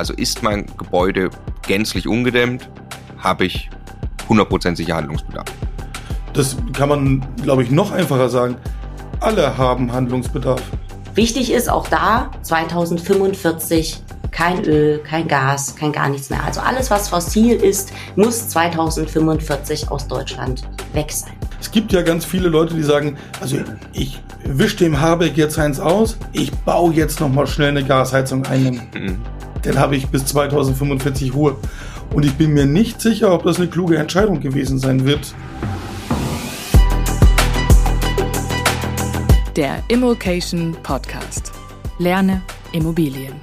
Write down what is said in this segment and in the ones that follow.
Also ist mein Gebäude gänzlich ungedämmt, habe ich 100% sicher Handlungsbedarf. Das kann man, glaube ich, noch einfacher sagen. Alle haben Handlungsbedarf. Wichtig ist auch da 2045 kein Öl, kein Gas, kein gar nichts mehr. Also alles, was fossil ist, muss 2045 aus Deutschland weg sein. Es gibt ja ganz viele Leute, die sagen, also ich wische dem Habeck jetzt eins aus, ich baue jetzt nochmal schnell eine Gasheizung ein. Dann habe ich bis 2045 Ruhe. Und ich bin mir nicht sicher, ob das eine kluge Entscheidung gewesen sein wird. Der Immokation Podcast. Lerne Immobilien.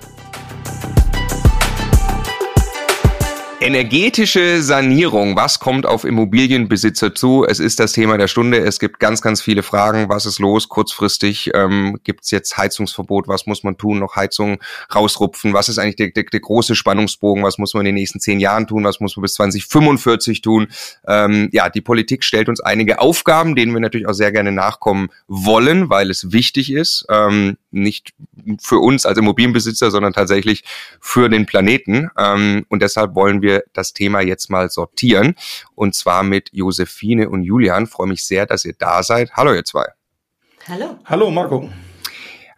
Energetische Sanierung, was kommt auf Immobilienbesitzer zu? Es ist das Thema der Stunde. Es gibt ganz, ganz viele Fragen. Was ist los kurzfristig? Ähm, gibt es jetzt Heizungsverbot? Was muss man tun? Noch Heizung rausrupfen? Was ist eigentlich der, der, der, große Spannungsbogen? Was muss man in den nächsten zehn Jahren tun? Was muss man bis 2045 tun? Ähm, ja, die Politik stellt uns einige Aufgaben, denen wir natürlich auch sehr gerne nachkommen wollen, weil es wichtig ist. Ähm, nicht für uns als Immobilienbesitzer, sondern tatsächlich für den Planeten. Ähm, und deshalb wollen wir wir das Thema jetzt mal sortieren. Und zwar mit Josephine und Julian. Freue mich sehr, dass ihr da seid. Hallo, ihr zwei. Hallo. Hallo, Marco.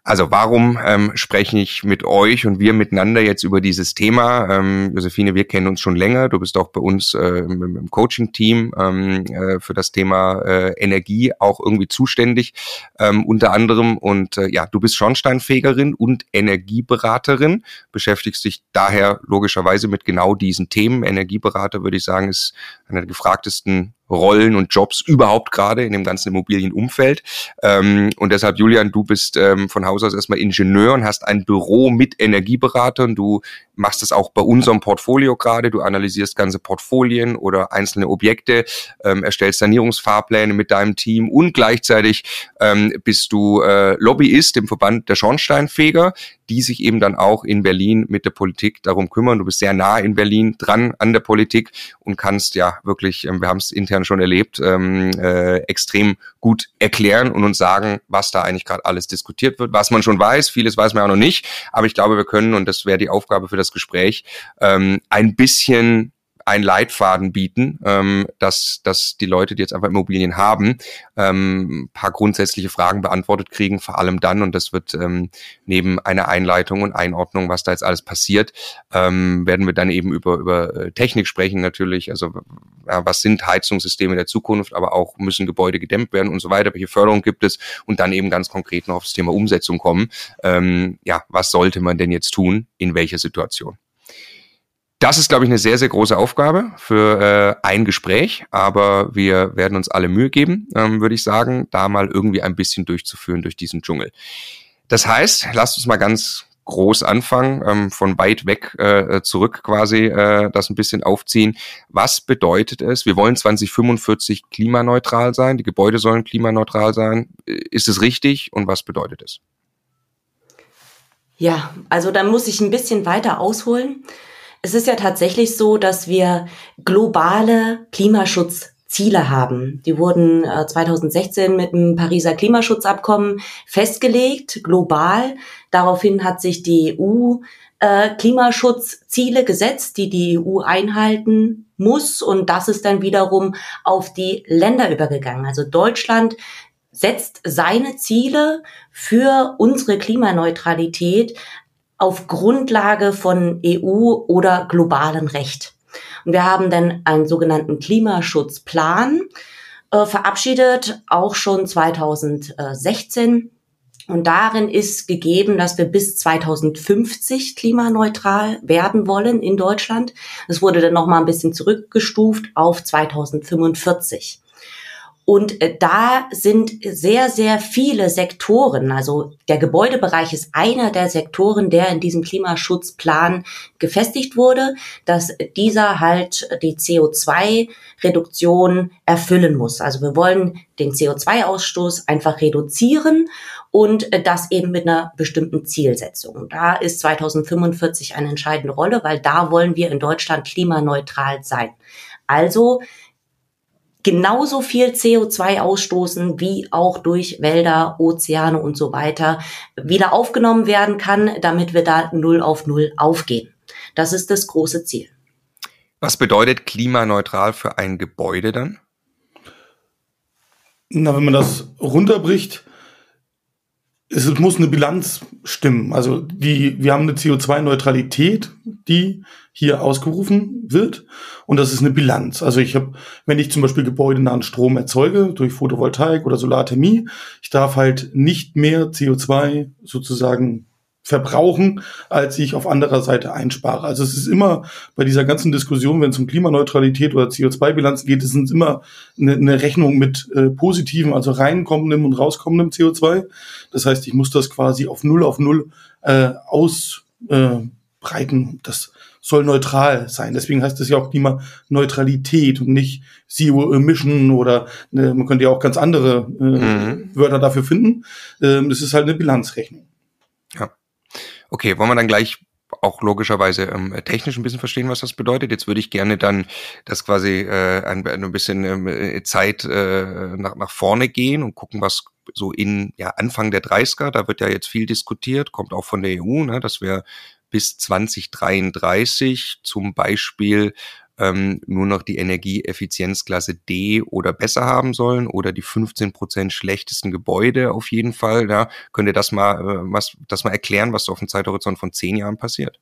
Also warum ähm, spreche ich mit euch und wir miteinander jetzt über dieses Thema? Ähm, Josephine, wir kennen uns schon länger. Du bist auch bei uns äh, im, im Coaching-Team ähm, äh, für das Thema äh, Energie auch irgendwie zuständig, ähm, unter anderem. Und äh, ja, du bist Schornsteinfegerin und Energieberaterin, beschäftigst dich daher logischerweise mit genau diesen Themen. Energieberater, würde ich sagen, ist einer der gefragtesten Rollen und Jobs überhaupt gerade in dem ganzen Immobilienumfeld. Ähm, und deshalb, Julian, du bist ähm, von Haus aus erstmal Ingenieur und hast ein Büro mit Energieberatern. Du machst es auch bei unserem Portfolio gerade. Du analysierst ganze Portfolien oder einzelne Objekte, ähm, erstellst Sanierungsfahrpläne mit deinem Team und gleichzeitig ähm, bist du äh, Lobbyist im Verband der Schornsteinfeger, die sich eben dann auch in Berlin mit der Politik darum kümmern. Du bist sehr nah in Berlin dran an der Politik und kannst ja wirklich, ähm, wir haben es intern schon erlebt, ähm, äh, extrem gut erklären und uns sagen, was da eigentlich gerade alles diskutiert wird, was man schon weiß. Vieles weiß man auch noch nicht, aber ich glaube, wir können, und das wäre die Aufgabe für das Gespräch, ähm, ein bisschen einen Leitfaden bieten, ähm, dass, dass die Leute, die jetzt einfach Immobilien haben, ähm, ein paar grundsätzliche Fragen beantwortet kriegen, vor allem dann, und das wird ähm, neben einer Einleitung und Einordnung, was da jetzt alles passiert, ähm, werden wir dann eben über, über äh, Technik sprechen natürlich, also ja, was sind Heizungssysteme der Zukunft, aber auch müssen Gebäude gedämmt werden und so weiter, welche Förderung gibt es und dann eben ganz konkret noch auf das Thema Umsetzung kommen. Ähm, ja, was sollte man denn jetzt tun, in welcher Situation? Das ist, glaube ich, eine sehr, sehr große Aufgabe für äh, ein Gespräch, aber wir werden uns alle Mühe geben, ähm, würde ich sagen, da mal irgendwie ein bisschen durchzuführen durch diesen Dschungel. Das heißt, lasst uns mal ganz groß anfangen, ähm, von weit weg äh, zurück quasi äh, das ein bisschen aufziehen. Was bedeutet es? Wir wollen 2045 klimaneutral sein, die Gebäude sollen klimaneutral sein. Ist es richtig und was bedeutet es? Ja, also da muss ich ein bisschen weiter ausholen. Es ist ja tatsächlich so, dass wir globale Klimaschutzziele haben. Die wurden 2016 äh, mit dem Pariser Klimaschutzabkommen festgelegt, global. Daraufhin hat sich die EU äh, Klimaschutzziele gesetzt, die die EU einhalten muss. Und das ist dann wiederum auf die Länder übergegangen. Also Deutschland setzt seine Ziele für unsere Klimaneutralität auf Grundlage von EU oder globalen Recht. Und wir haben dann einen sogenannten Klimaschutzplan äh, verabschiedet, auch schon 2016. Und darin ist gegeben, dass wir bis 2050 klimaneutral werden wollen in Deutschland. Es wurde dann noch mal ein bisschen zurückgestuft auf 2045. Und äh, da sind sehr, sehr viele Sektoren, also der Gebäudebereich ist einer der Sektoren, der in diesem Klimaschutzplan gefestigt wurde, dass dieser halt die CO2-Reduktion erfüllen muss. Also wir wollen den CO2-Ausstoß einfach reduzieren und äh, das eben mit einer bestimmten Zielsetzung. Da ist 2045 eine entscheidende Rolle, weil da wollen wir in Deutschland klimaneutral sein. Also genauso viel CO2 ausstoßen, wie auch durch Wälder, Ozeane und so weiter wieder aufgenommen werden kann, damit wir da null auf null aufgehen. Das ist das große Ziel. Was bedeutet klimaneutral für ein Gebäude dann? Na, wenn man das runterbricht, es muss eine Bilanz stimmen. Also die, wir haben eine CO2-Neutralität, die hier ausgerufen wird. Und das ist eine Bilanz. Also ich habe, wenn ich zum Beispiel gebäudenahen Strom erzeuge durch Photovoltaik oder Solarthermie, ich darf halt nicht mehr CO2 sozusagen verbrauchen, als ich auf anderer Seite einspare. Also es ist immer bei dieser ganzen Diskussion, wenn es um Klimaneutralität oder CO2-Bilanz geht, es ist immer eine, eine Rechnung mit äh, positivem, also reinkommendem und rauskommendem CO2. Das heißt, ich muss das quasi auf Null auf Null äh, ausbreiten. Äh, das soll neutral sein. Deswegen heißt es ja auch Klimaneutralität und nicht Zero Emission oder äh, man könnte ja auch ganz andere äh, mhm. Wörter dafür finden. Ähm, das ist halt eine Bilanzrechnung. Ja. Okay, wollen wir dann gleich auch logischerweise ähm, technisch ein bisschen verstehen, was das bedeutet. Jetzt würde ich gerne dann das quasi äh, ein, ein bisschen ähm, äh, Zeit äh, nach, nach vorne gehen und gucken, was so in ja, Anfang der 30er, da wird ja jetzt viel diskutiert, kommt auch von der EU, ne, dass wir bis 2033 zum Beispiel ähm, nur noch die Energieeffizienzklasse D oder besser haben sollen oder die 15 Prozent schlechtesten Gebäude auf jeden Fall. Ja, könnt ihr das mal, äh, was, das mal erklären, was auf dem Zeithorizont von zehn Jahren passiert?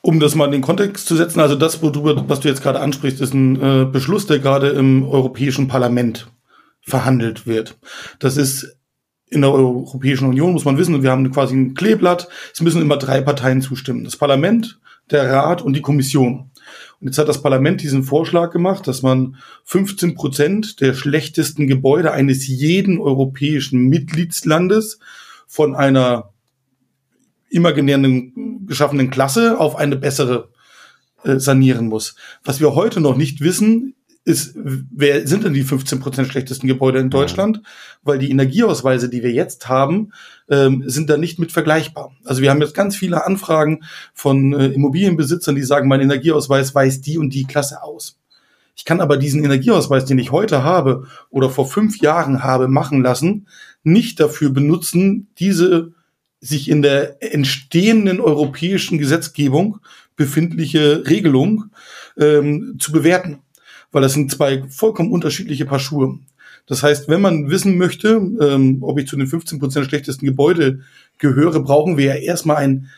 Um das mal in den Kontext zu setzen, also das, wo du, was du jetzt gerade ansprichst, ist ein äh, Beschluss, der gerade im Europäischen Parlament verhandelt wird. Das ist in der Europäischen Union, muss man wissen, wir haben quasi ein Kleeblatt. Es müssen immer drei Parteien zustimmen. Das Parlament, der Rat und die Kommission. Und jetzt hat das Parlament diesen Vorschlag gemacht, dass man 15 Prozent der schlechtesten Gebäude eines jeden europäischen Mitgliedslandes von einer imaginären geschaffenen Klasse auf eine bessere äh, sanieren muss. Was wir heute noch nicht wissen, ist, wer sind denn die 15 Prozent schlechtesten Gebäude in Deutschland? Weil die Energieausweise, die wir jetzt haben, ähm, sind da nicht mit vergleichbar. Also wir haben jetzt ganz viele Anfragen von äh, Immobilienbesitzern, die sagen, mein Energieausweis weist die und die Klasse aus. Ich kann aber diesen Energieausweis, den ich heute habe oder vor fünf Jahren habe machen lassen, nicht dafür benutzen, diese sich in der entstehenden europäischen Gesetzgebung befindliche Regelung ähm, zu bewerten weil das sind zwei vollkommen unterschiedliche Paar Schuhe. Das heißt, wenn man wissen möchte, ähm, ob ich zu den 15 Prozent schlechtesten Gebäude gehöre, brauchen wir ja erstmal einen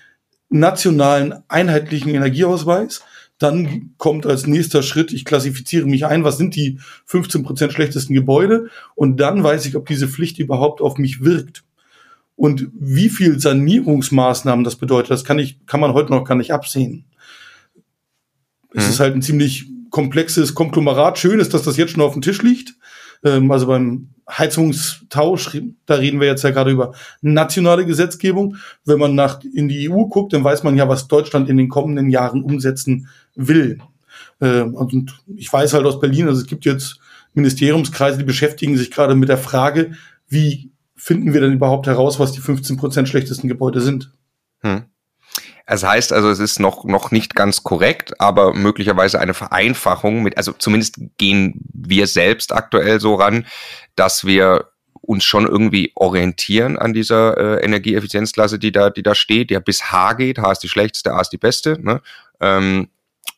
nationalen einheitlichen Energieausweis. Dann kommt als nächster Schritt, ich klassifiziere mich ein, was sind die 15 Prozent schlechtesten Gebäude? Und dann weiß ich, ob diese Pflicht überhaupt auf mich wirkt. Und wie viel Sanierungsmaßnahmen das bedeutet, das kann ich, kann man heute noch gar nicht absehen. Es mhm. ist halt ein ziemlich komplexes Konglomerat. Schön ist, dass das jetzt schon auf dem Tisch liegt. Ähm, also beim Heizungstausch, da reden wir jetzt ja gerade über nationale Gesetzgebung. Wenn man nach in die EU guckt, dann weiß man ja, was Deutschland in den kommenden Jahren umsetzen will. Ähm, und ich weiß halt aus Berlin, also es gibt jetzt Ministeriumskreise, die beschäftigen sich gerade mit der Frage, wie finden wir denn überhaupt heraus, was die 15 Prozent schlechtesten Gebäude sind? Hm. Es heißt also, es ist noch, noch nicht ganz korrekt, aber möglicherweise eine Vereinfachung mit, also zumindest gehen wir selbst aktuell so ran, dass wir uns schon irgendwie orientieren an dieser äh, Energieeffizienzklasse, die da, die da steht, der bis H geht. H ist die schlechteste, A ist die beste. Ne? Ähm,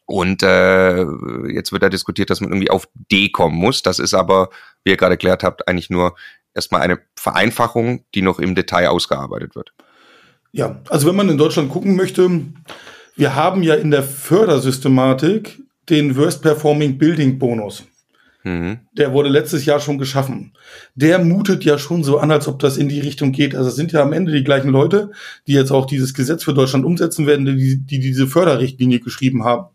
und äh, jetzt wird da diskutiert, dass man irgendwie auf D kommen muss. Das ist aber, wie ihr gerade erklärt habt, eigentlich nur erstmal eine Vereinfachung, die noch im Detail ausgearbeitet wird. Ja, also wenn man in Deutschland gucken möchte, wir haben ja in der Fördersystematik den Worst Performing Building Bonus. Mhm. Der wurde letztes Jahr schon geschaffen. Der mutet ja schon so an, als ob das in die Richtung geht. Also es sind ja am Ende die gleichen Leute, die jetzt auch dieses Gesetz für Deutschland umsetzen werden, die, die diese Förderrichtlinie geschrieben haben.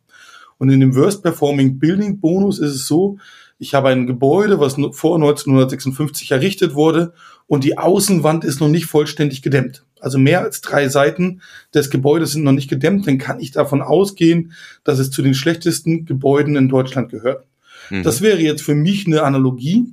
Und in dem Worst Performing Building Bonus ist es so, ich habe ein Gebäude, was vor 1956 errichtet wurde und die Außenwand ist noch nicht vollständig gedämmt. Also mehr als drei Seiten des Gebäudes sind noch nicht gedämmt, dann kann ich davon ausgehen, dass es zu den schlechtesten Gebäuden in Deutschland gehört. Mhm. Das wäre jetzt für mich eine Analogie,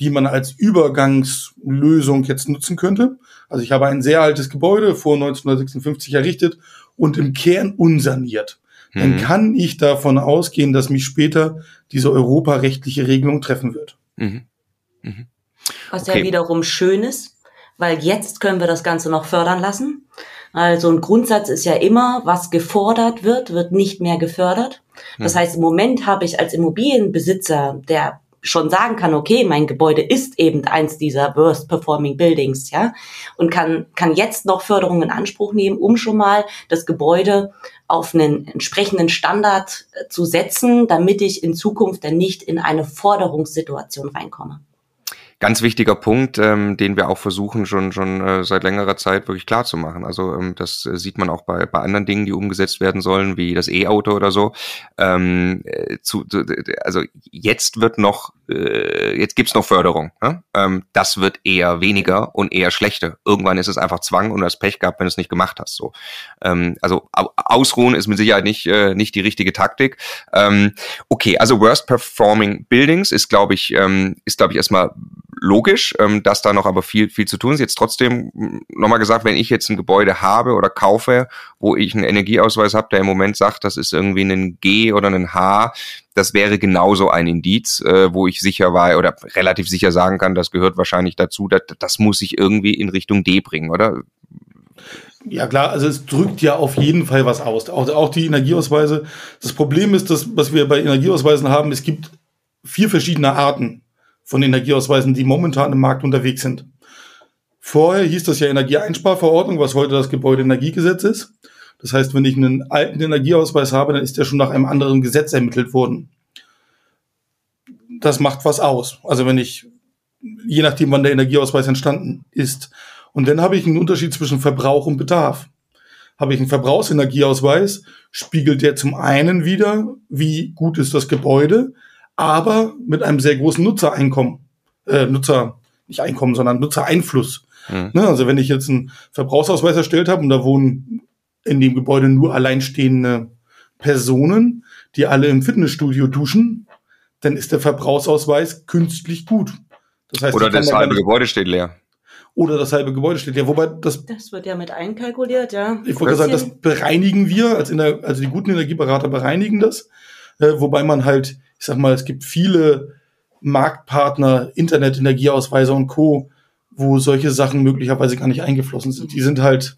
die man als Übergangslösung jetzt nutzen könnte. Also ich habe ein sehr altes Gebäude vor 1956 errichtet und im Kern unsaniert. Dann mhm. kann ich davon ausgehen, dass mich später diese europarechtliche Regelung treffen wird. Mhm. Mhm. Was okay. ja wiederum schön ist, weil jetzt können wir das Ganze noch fördern lassen. Also ein Grundsatz ist ja immer, was gefordert wird, wird nicht mehr gefördert. Das heißt, im Moment habe ich als Immobilienbesitzer, der schon sagen kann, okay, mein Gebäude ist eben eins dieser worst performing buildings, ja, und kann, kann jetzt noch Förderung in Anspruch nehmen, um schon mal das Gebäude auf einen entsprechenden Standard äh, zu setzen, damit ich in Zukunft dann nicht in eine Forderungssituation reinkomme ganz wichtiger Punkt, ähm, den wir auch versuchen schon schon äh, seit längerer Zeit wirklich klar zu machen. Also ähm, das äh, sieht man auch bei bei anderen Dingen, die umgesetzt werden sollen, wie das E-Auto oder so. Ähm, äh, zu, also jetzt wird noch äh, jetzt gibt's noch Förderung. Ne? Ähm, das wird eher weniger und eher schlechter. Irgendwann ist es einfach Zwang und du hast Pech gehabt, wenn du es nicht gemacht hast. So, ähm, also ausruhen ist mit Sicherheit nicht äh, nicht die richtige Taktik. Ähm, okay, also worst performing buildings ist glaube ich ähm, ist glaube ich erstmal logisch, ähm, dass da noch aber viel, viel zu tun ist. Jetzt trotzdem hm, nochmal gesagt, wenn ich jetzt ein Gebäude habe oder kaufe, wo ich einen Energieausweis habe, der im Moment sagt, das ist irgendwie ein G oder ein H, das wäre genauso ein Indiz, äh, wo ich sicher war oder relativ sicher sagen kann, das gehört wahrscheinlich dazu, das, das muss ich irgendwie in Richtung D bringen, oder? Ja klar, also es drückt ja auf jeden Fall was aus. Auch, auch die Energieausweise. Das Problem ist, dass, was wir bei Energieausweisen haben, es gibt vier verschiedene Arten von Energieausweisen, die momentan im Markt unterwegs sind. Vorher hieß das ja Energieeinsparverordnung, was heute das Gebäudeenergiegesetz ist. Das heißt, wenn ich einen alten Energieausweis habe, dann ist der schon nach einem anderen Gesetz ermittelt worden. Das macht was aus. Also wenn ich, je nachdem, wann der Energieausweis entstanden ist. Und dann habe ich einen Unterschied zwischen Verbrauch und Bedarf. Habe ich einen Verbrauchsenergieausweis, spiegelt der zum einen wieder, wie gut ist das Gebäude, aber mit einem sehr großen Nutzereinkommen, äh, Nutzer, nicht Einkommen, sondern Nutzereinfluss. Mhm. Ne, also wenn ich jetzt einen Verbrauchsausweis erstellt habe und da wohnen in dem Gebäude nur alleinstehende Personen, die alle im Fitnessstudio duschen, dann ist der Verbrauchsausweis künstlich gut. Das heißt, oder das halbe Gebäude steht leer. Oder das halbe Gebäude steht leer. Wobei das. Das wird ja mit einkalkuliert, ja. Ich wollte sagen, das bereinigen wir, als in der, also die guten Energieberater bereinigen das. Äh, wobei man halt ich sag mal, es gibt viele Marktpartner, Internet-Energieausweise und Co., wo solche Sachen möglicherweise gar nicht eingeflossen sind. Die sind halt,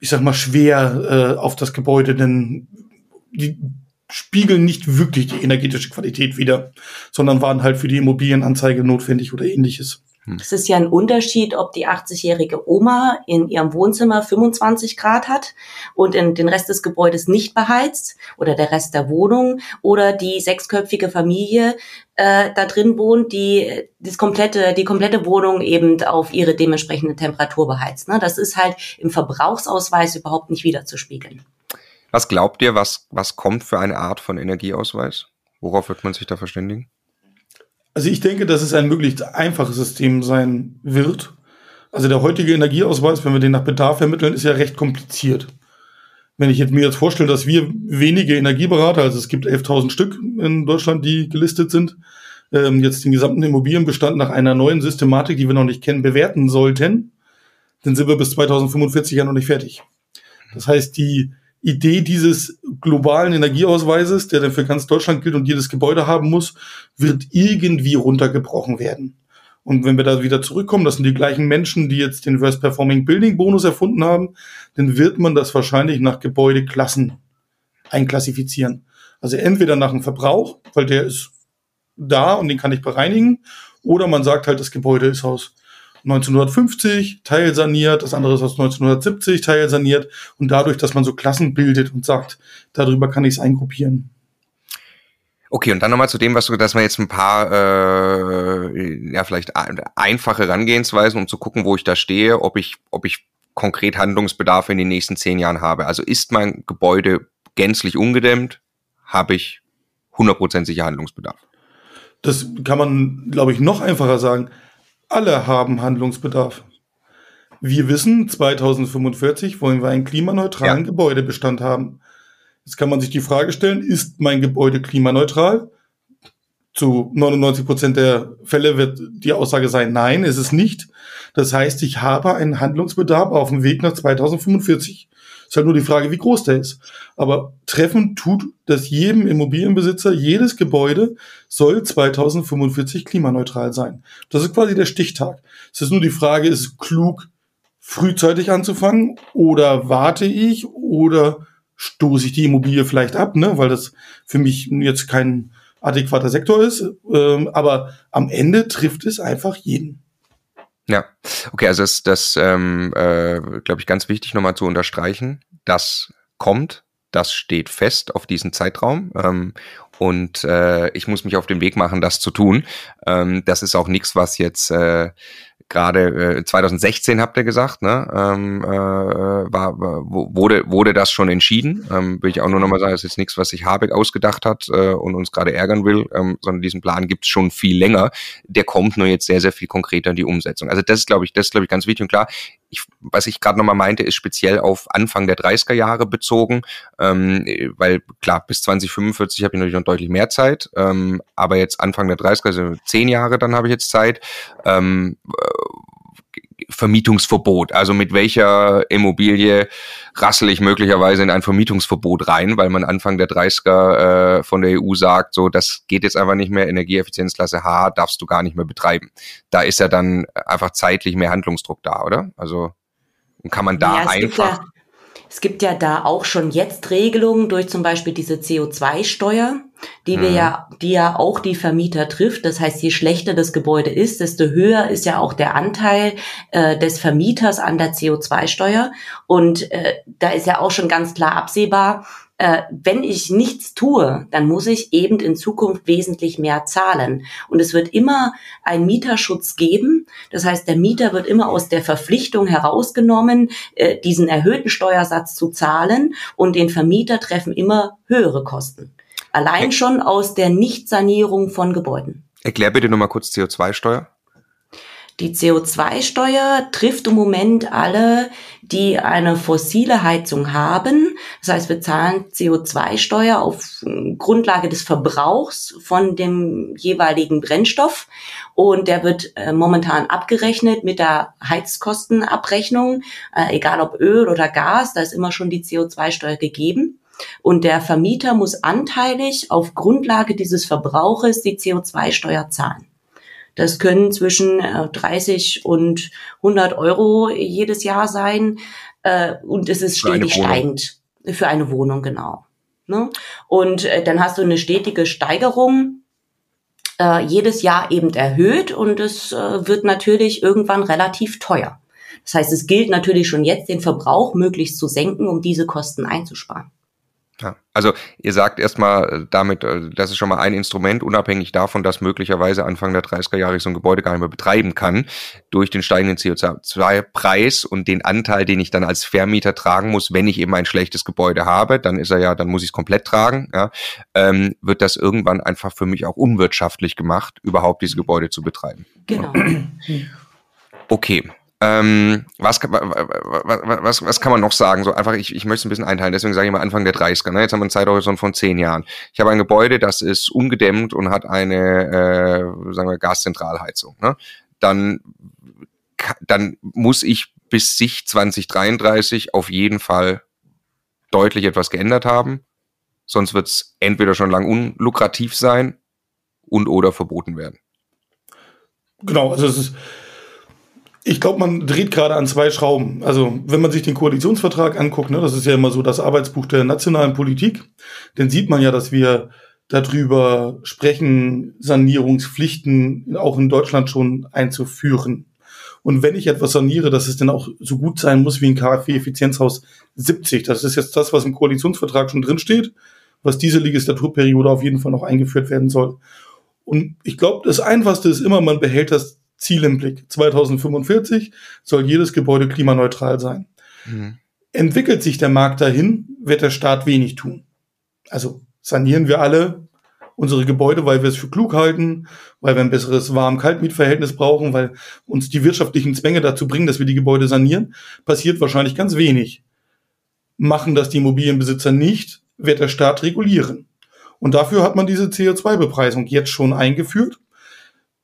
ich sag mal, schwer äh, auf das Gebäude, denn die spiegeln nicht wirklich die energetische Qualität wider, sondern waren halt für die Immobilienanzeige notwendig oder ähnliches. Hm. Es ist ja ein Unterschied, ob die 80-jährige Oma in ihrem Wohnzimmer 25 Grad hat und in den Rest des Gebäudes nicht beheizt oder der Rest der Wohnung oder die sechsköpfige Familie äh, da drin wohnt, die das komplette, die komplette Wohnung eben auf ihre dementsprechende Temperatur beheizt. Ne? Das ist halt im Verbrauchsausweis überhaupt nicht wiederzuspiegeln. Was glaubt ihr, was, was kommt für eine Art von Energieausweis? Worauf wird man sich da verständigen? Also ich denke, dass es ein möglichst einfaches System sein wird. Also der heutige Energieausweis, wenn wir den nach Bedarf ermitteln, ist ja recht kompliziert. Wenn ich jetzt mir jetzt vorstelle, dass wir wenige Energieberater, also es gibt 11.000 Stück in Deutschland, die gelistet sind, ähm, jetzt den gesamten Immobilienbestand nach einer neuen Systematik, die wir noch nicht kennen, bewerten sollten, dann sind wir bis 2045 ja noch nicht fertig. Das heißt, die Idee dieses globalen Energieausweises, der dann für ganz Deutschland gilt und jedes Gebäude haben muss, wird irgendwie runtergebrochen werden. Und wenn wir da wieder zurückkommen, das sind die gleichen Menschen, die jetzt den Worst Performing Building Bonus erfunden haben, dann wird man das wahrscheinlich nach Gebäudeklassen einklassifizieren. Also entweder nach dem Verbrauch, weil der ist da und den kann ich bereinigen, oder man sagt halt, das Gebäude ist aus 1950 teilsaniert, das andere ist aus 1970 teilsaniert und dadurch, dass man so Klassen bildet und sagt, darüber kann ich es eingruppieren. Okay, und dann nochmal zu dem, was du, dass man jetzt ein paar, äh, ja, vielleicht einfache Herangehensweisen, um zu gucken, wo ich da stehe, ob ich, ob ich konkret Handlungsbedarf in den nächsten zehn Jahren habe. Also ist mein Gebäude gänzlich ungedämmt, habe ich 100% sicher Handlungsbedarf. Das kann man, glaube ich, noch einfacher sagen. Alle haben Handlungsbedarf. Wir wissen, 2045 wollen wir einen klimaneutralen ja. Gebäudebestand haben. Jetzt kann man sich die Frage stellen, ist mein Gebäude klimaneutral? Zu 99 Prozent der Fälle wird die Aussage sein, nein, ist es nicht. Das heißt, ich habe einen Handlungsbedarf auf dem Weg nach 2045. Ist halt nur die Frage, wie groß der ist. Aber treffen tut das jedem Immobilienbesitzer, jedes Gebäude soll 2045 klimaneutral sein. Das ist quasi der Stichtag. Es ist nur die Frage, ist es klug, frühzeitig anzufangen oder warte ich oder stoße ich die Immobilie vielleicht ab, ne, weil das für mich jetzt kein adäquater Sektor ist. Ähm, aber am Ende trifft es einfach jeden. Ja, okay, also das, das ähm, äh, glaube ich, ganz wichtig nochmal zu unterstreichen. Das kommt, das steht fest auf diesen Zeitraum. Ähm, und äh, ich muss mich auf den Weg machen, das zu tun. Ähm, das ist auch nichts, was jetzt äh, gerade äh, 2016 habt ihr gesagt, ne? Ähm, äh, war, wurde, wurde das schon entschieden. Ähm, will ich auch nur nochmal sagen, das ist jetzt nichts, was sich Habeck ausgedacht hat äh, und uns gerade ärgern will, ähm, sondern diesen Plan gibt's schon viel länger. Der kommt nur jetzt sehr, sehr viel konkreter in die Umsetzung. Also das ist, glaube ich, das ist, glaube ich, ganz wichtig und klar. Ich, was ich gerade nochmal meinte, ist speziell auf Anfang der 30er Jahre bezogen, ähm, weil klar, bis 2045 habe ich natürlich noch deutlich mehr Zeit, ähm, aber jetzt Anfang der 30er, also zehn Jahre dann habe ich jetzt Zeit. Ähm, Vermietungsverbot. Also mit welcher Immobilie rassel ich möglicherweise in ein Vermietungsverbot rein, weil man Anfang der 30er äh, von der EU sagt, so das geht jetzt einfach nicht mehr, Energieeffizienzklasse H darfst du gar nicht mehr betreiben. Da ist ja dann einfach zeitlich mehr Handlungsdruck da, oder? Also kann man da ja, einfach es gibt ja da auch schon jetzt Regelungen durch zum Beispiel diese CO2-Steuer, die wir mhm. ja, die ja auch die Vermieter trifft. Das heißt, je schlechter das Gebäude ist, desto höher ist ja auch der Anteil äh, des Vermieters an der CO2-Steuer. Und äh, da ist ja auch schon ganz klar absehbar, äh, wenn ich nichts tue, dann muss ich eben in Zukunft wesentlich mehr zahlen. Und es wird immer einen Mieterschutz geben. Das heißt, der Mieter wird immer aus der Verpflichtung herausgenommen, äh, diesen erhöhten Steuersatz zu zahlen. Und den Vermieter treffen immer höhere Kosten. Allein schon aus der Nichtsanierung von Gebäuden. Erklär bitte nochmal kurz CO2-Steuer. Die CO2-Steuer trifft im Moment alle, die eine fossile Heizung haben. Das heißt, wir zahlen CO2-Steuer auf Grundlage des Verbrauchs von dem jeweiligen Brennstoff. Und der wird äh, momentan abgerechnet mit der Heizkostenabrechnung, äh, egal ob Öl oder Gas, da ist immer schon die CO2-Steuer gegeben. Und der Vermieter muss anteilig auf Grundlage dieses Verbrauches die CO2-Steuer zahlen. Das können zwischen 30 äh, und 100 Euro jedes Jahr sein. Äh, und es ist stetig steigend für eine Wohnung, genau. Ne? Und äh, dann hast du eine stetige Steigerung jedes Jahr eben erhöht und es wird natürlich irgendwann relativ teuer. Das heißt, es gilt natürlich schon jetzt, den Verbrauch möglichst zu senken, um diese Kosten einzusparen. Ja, also ihr sagt erstmal äh, damit, äh, das ist schon mal ein Instrument, unabhängig davon, dass möglicherweise Anfang der 30er Jahre ich so ein Gebäude gar nicht mehr betreiben kann, durch den steigenden CO2-Preis und den Anteil, den ich dann als Vermieter tragen muss, wenn ich eben ein schlechtes Gebäude habe, dann ist er ja, dann muss ich es komplett tragen, ja, ähm, wird das irgendwann einfach für mich auch unwirtschaftlich gemacht, überhaupt diese Gebäude zu betreiben. Genau. Okay, ähm, was, was, was kann man noch sagen? So einfach, ich, ich möchte es ein bisschen einteilen, deswegen sage ich mal Anfang der 30er. Ne? Jetzt haben wir einen Zeithorizont von zehn Jahren. Ich habe ein Gebäude, das ist ungedämmt und hat eine, äh, sagen wir, Gaszentralheizung. Ne? Dann, dann muss ich bis sich 2033 auf jeden Fall deutlich etwas geändert haben. Sonst wird es entweder schon lang unlukrativ sein und oder verboten werden. Genau, also es ist ich glaube, man dreht gerade an zwei Schrauben. Also, wenn man sich den Koalitionsvertrag anguckt, ne, das ist ja immer so das Arbeitsbuch der nationalen Politik, dann sieht man ja, dass wir darüber sprechen, Sanierungspflichten auch in Deutschland schon einzuführen. Und wenn ich etwas saniere, dass es dann auch so gut sein muss wie ein KfW-Effizienzhaus 70. Das ist jetzt das, was im Koalitionsvertrag schon drinsteht, was diese Legislaturperiode auf jeden Fall noch eingeführt werden soll. Und ich glaube, das Einfachste ist immer, man behält das Ziel im Blick. 2045 soll jedes Gebäude klimaneutral sein. Mhm. Entwickelt sich der Markt dahin, wird der Staat wenig tun. Also sanieren wir alle unsere Gebäude, weil wir es für klug halten, weil wir ein besseres Warm-Kalt-Mietverhältnis brauchen, weil uns die wirtschaftlichen Zwänge dazu bringen, dass wir die Gebäude sanieren, passiert wahrscheinlich ganz wenig. Machen das die Immobilienbesitzer nicht, wird der Staat regulieren. Und dafür hat man diese CO2-Bepreisung jetzt schon eingeführt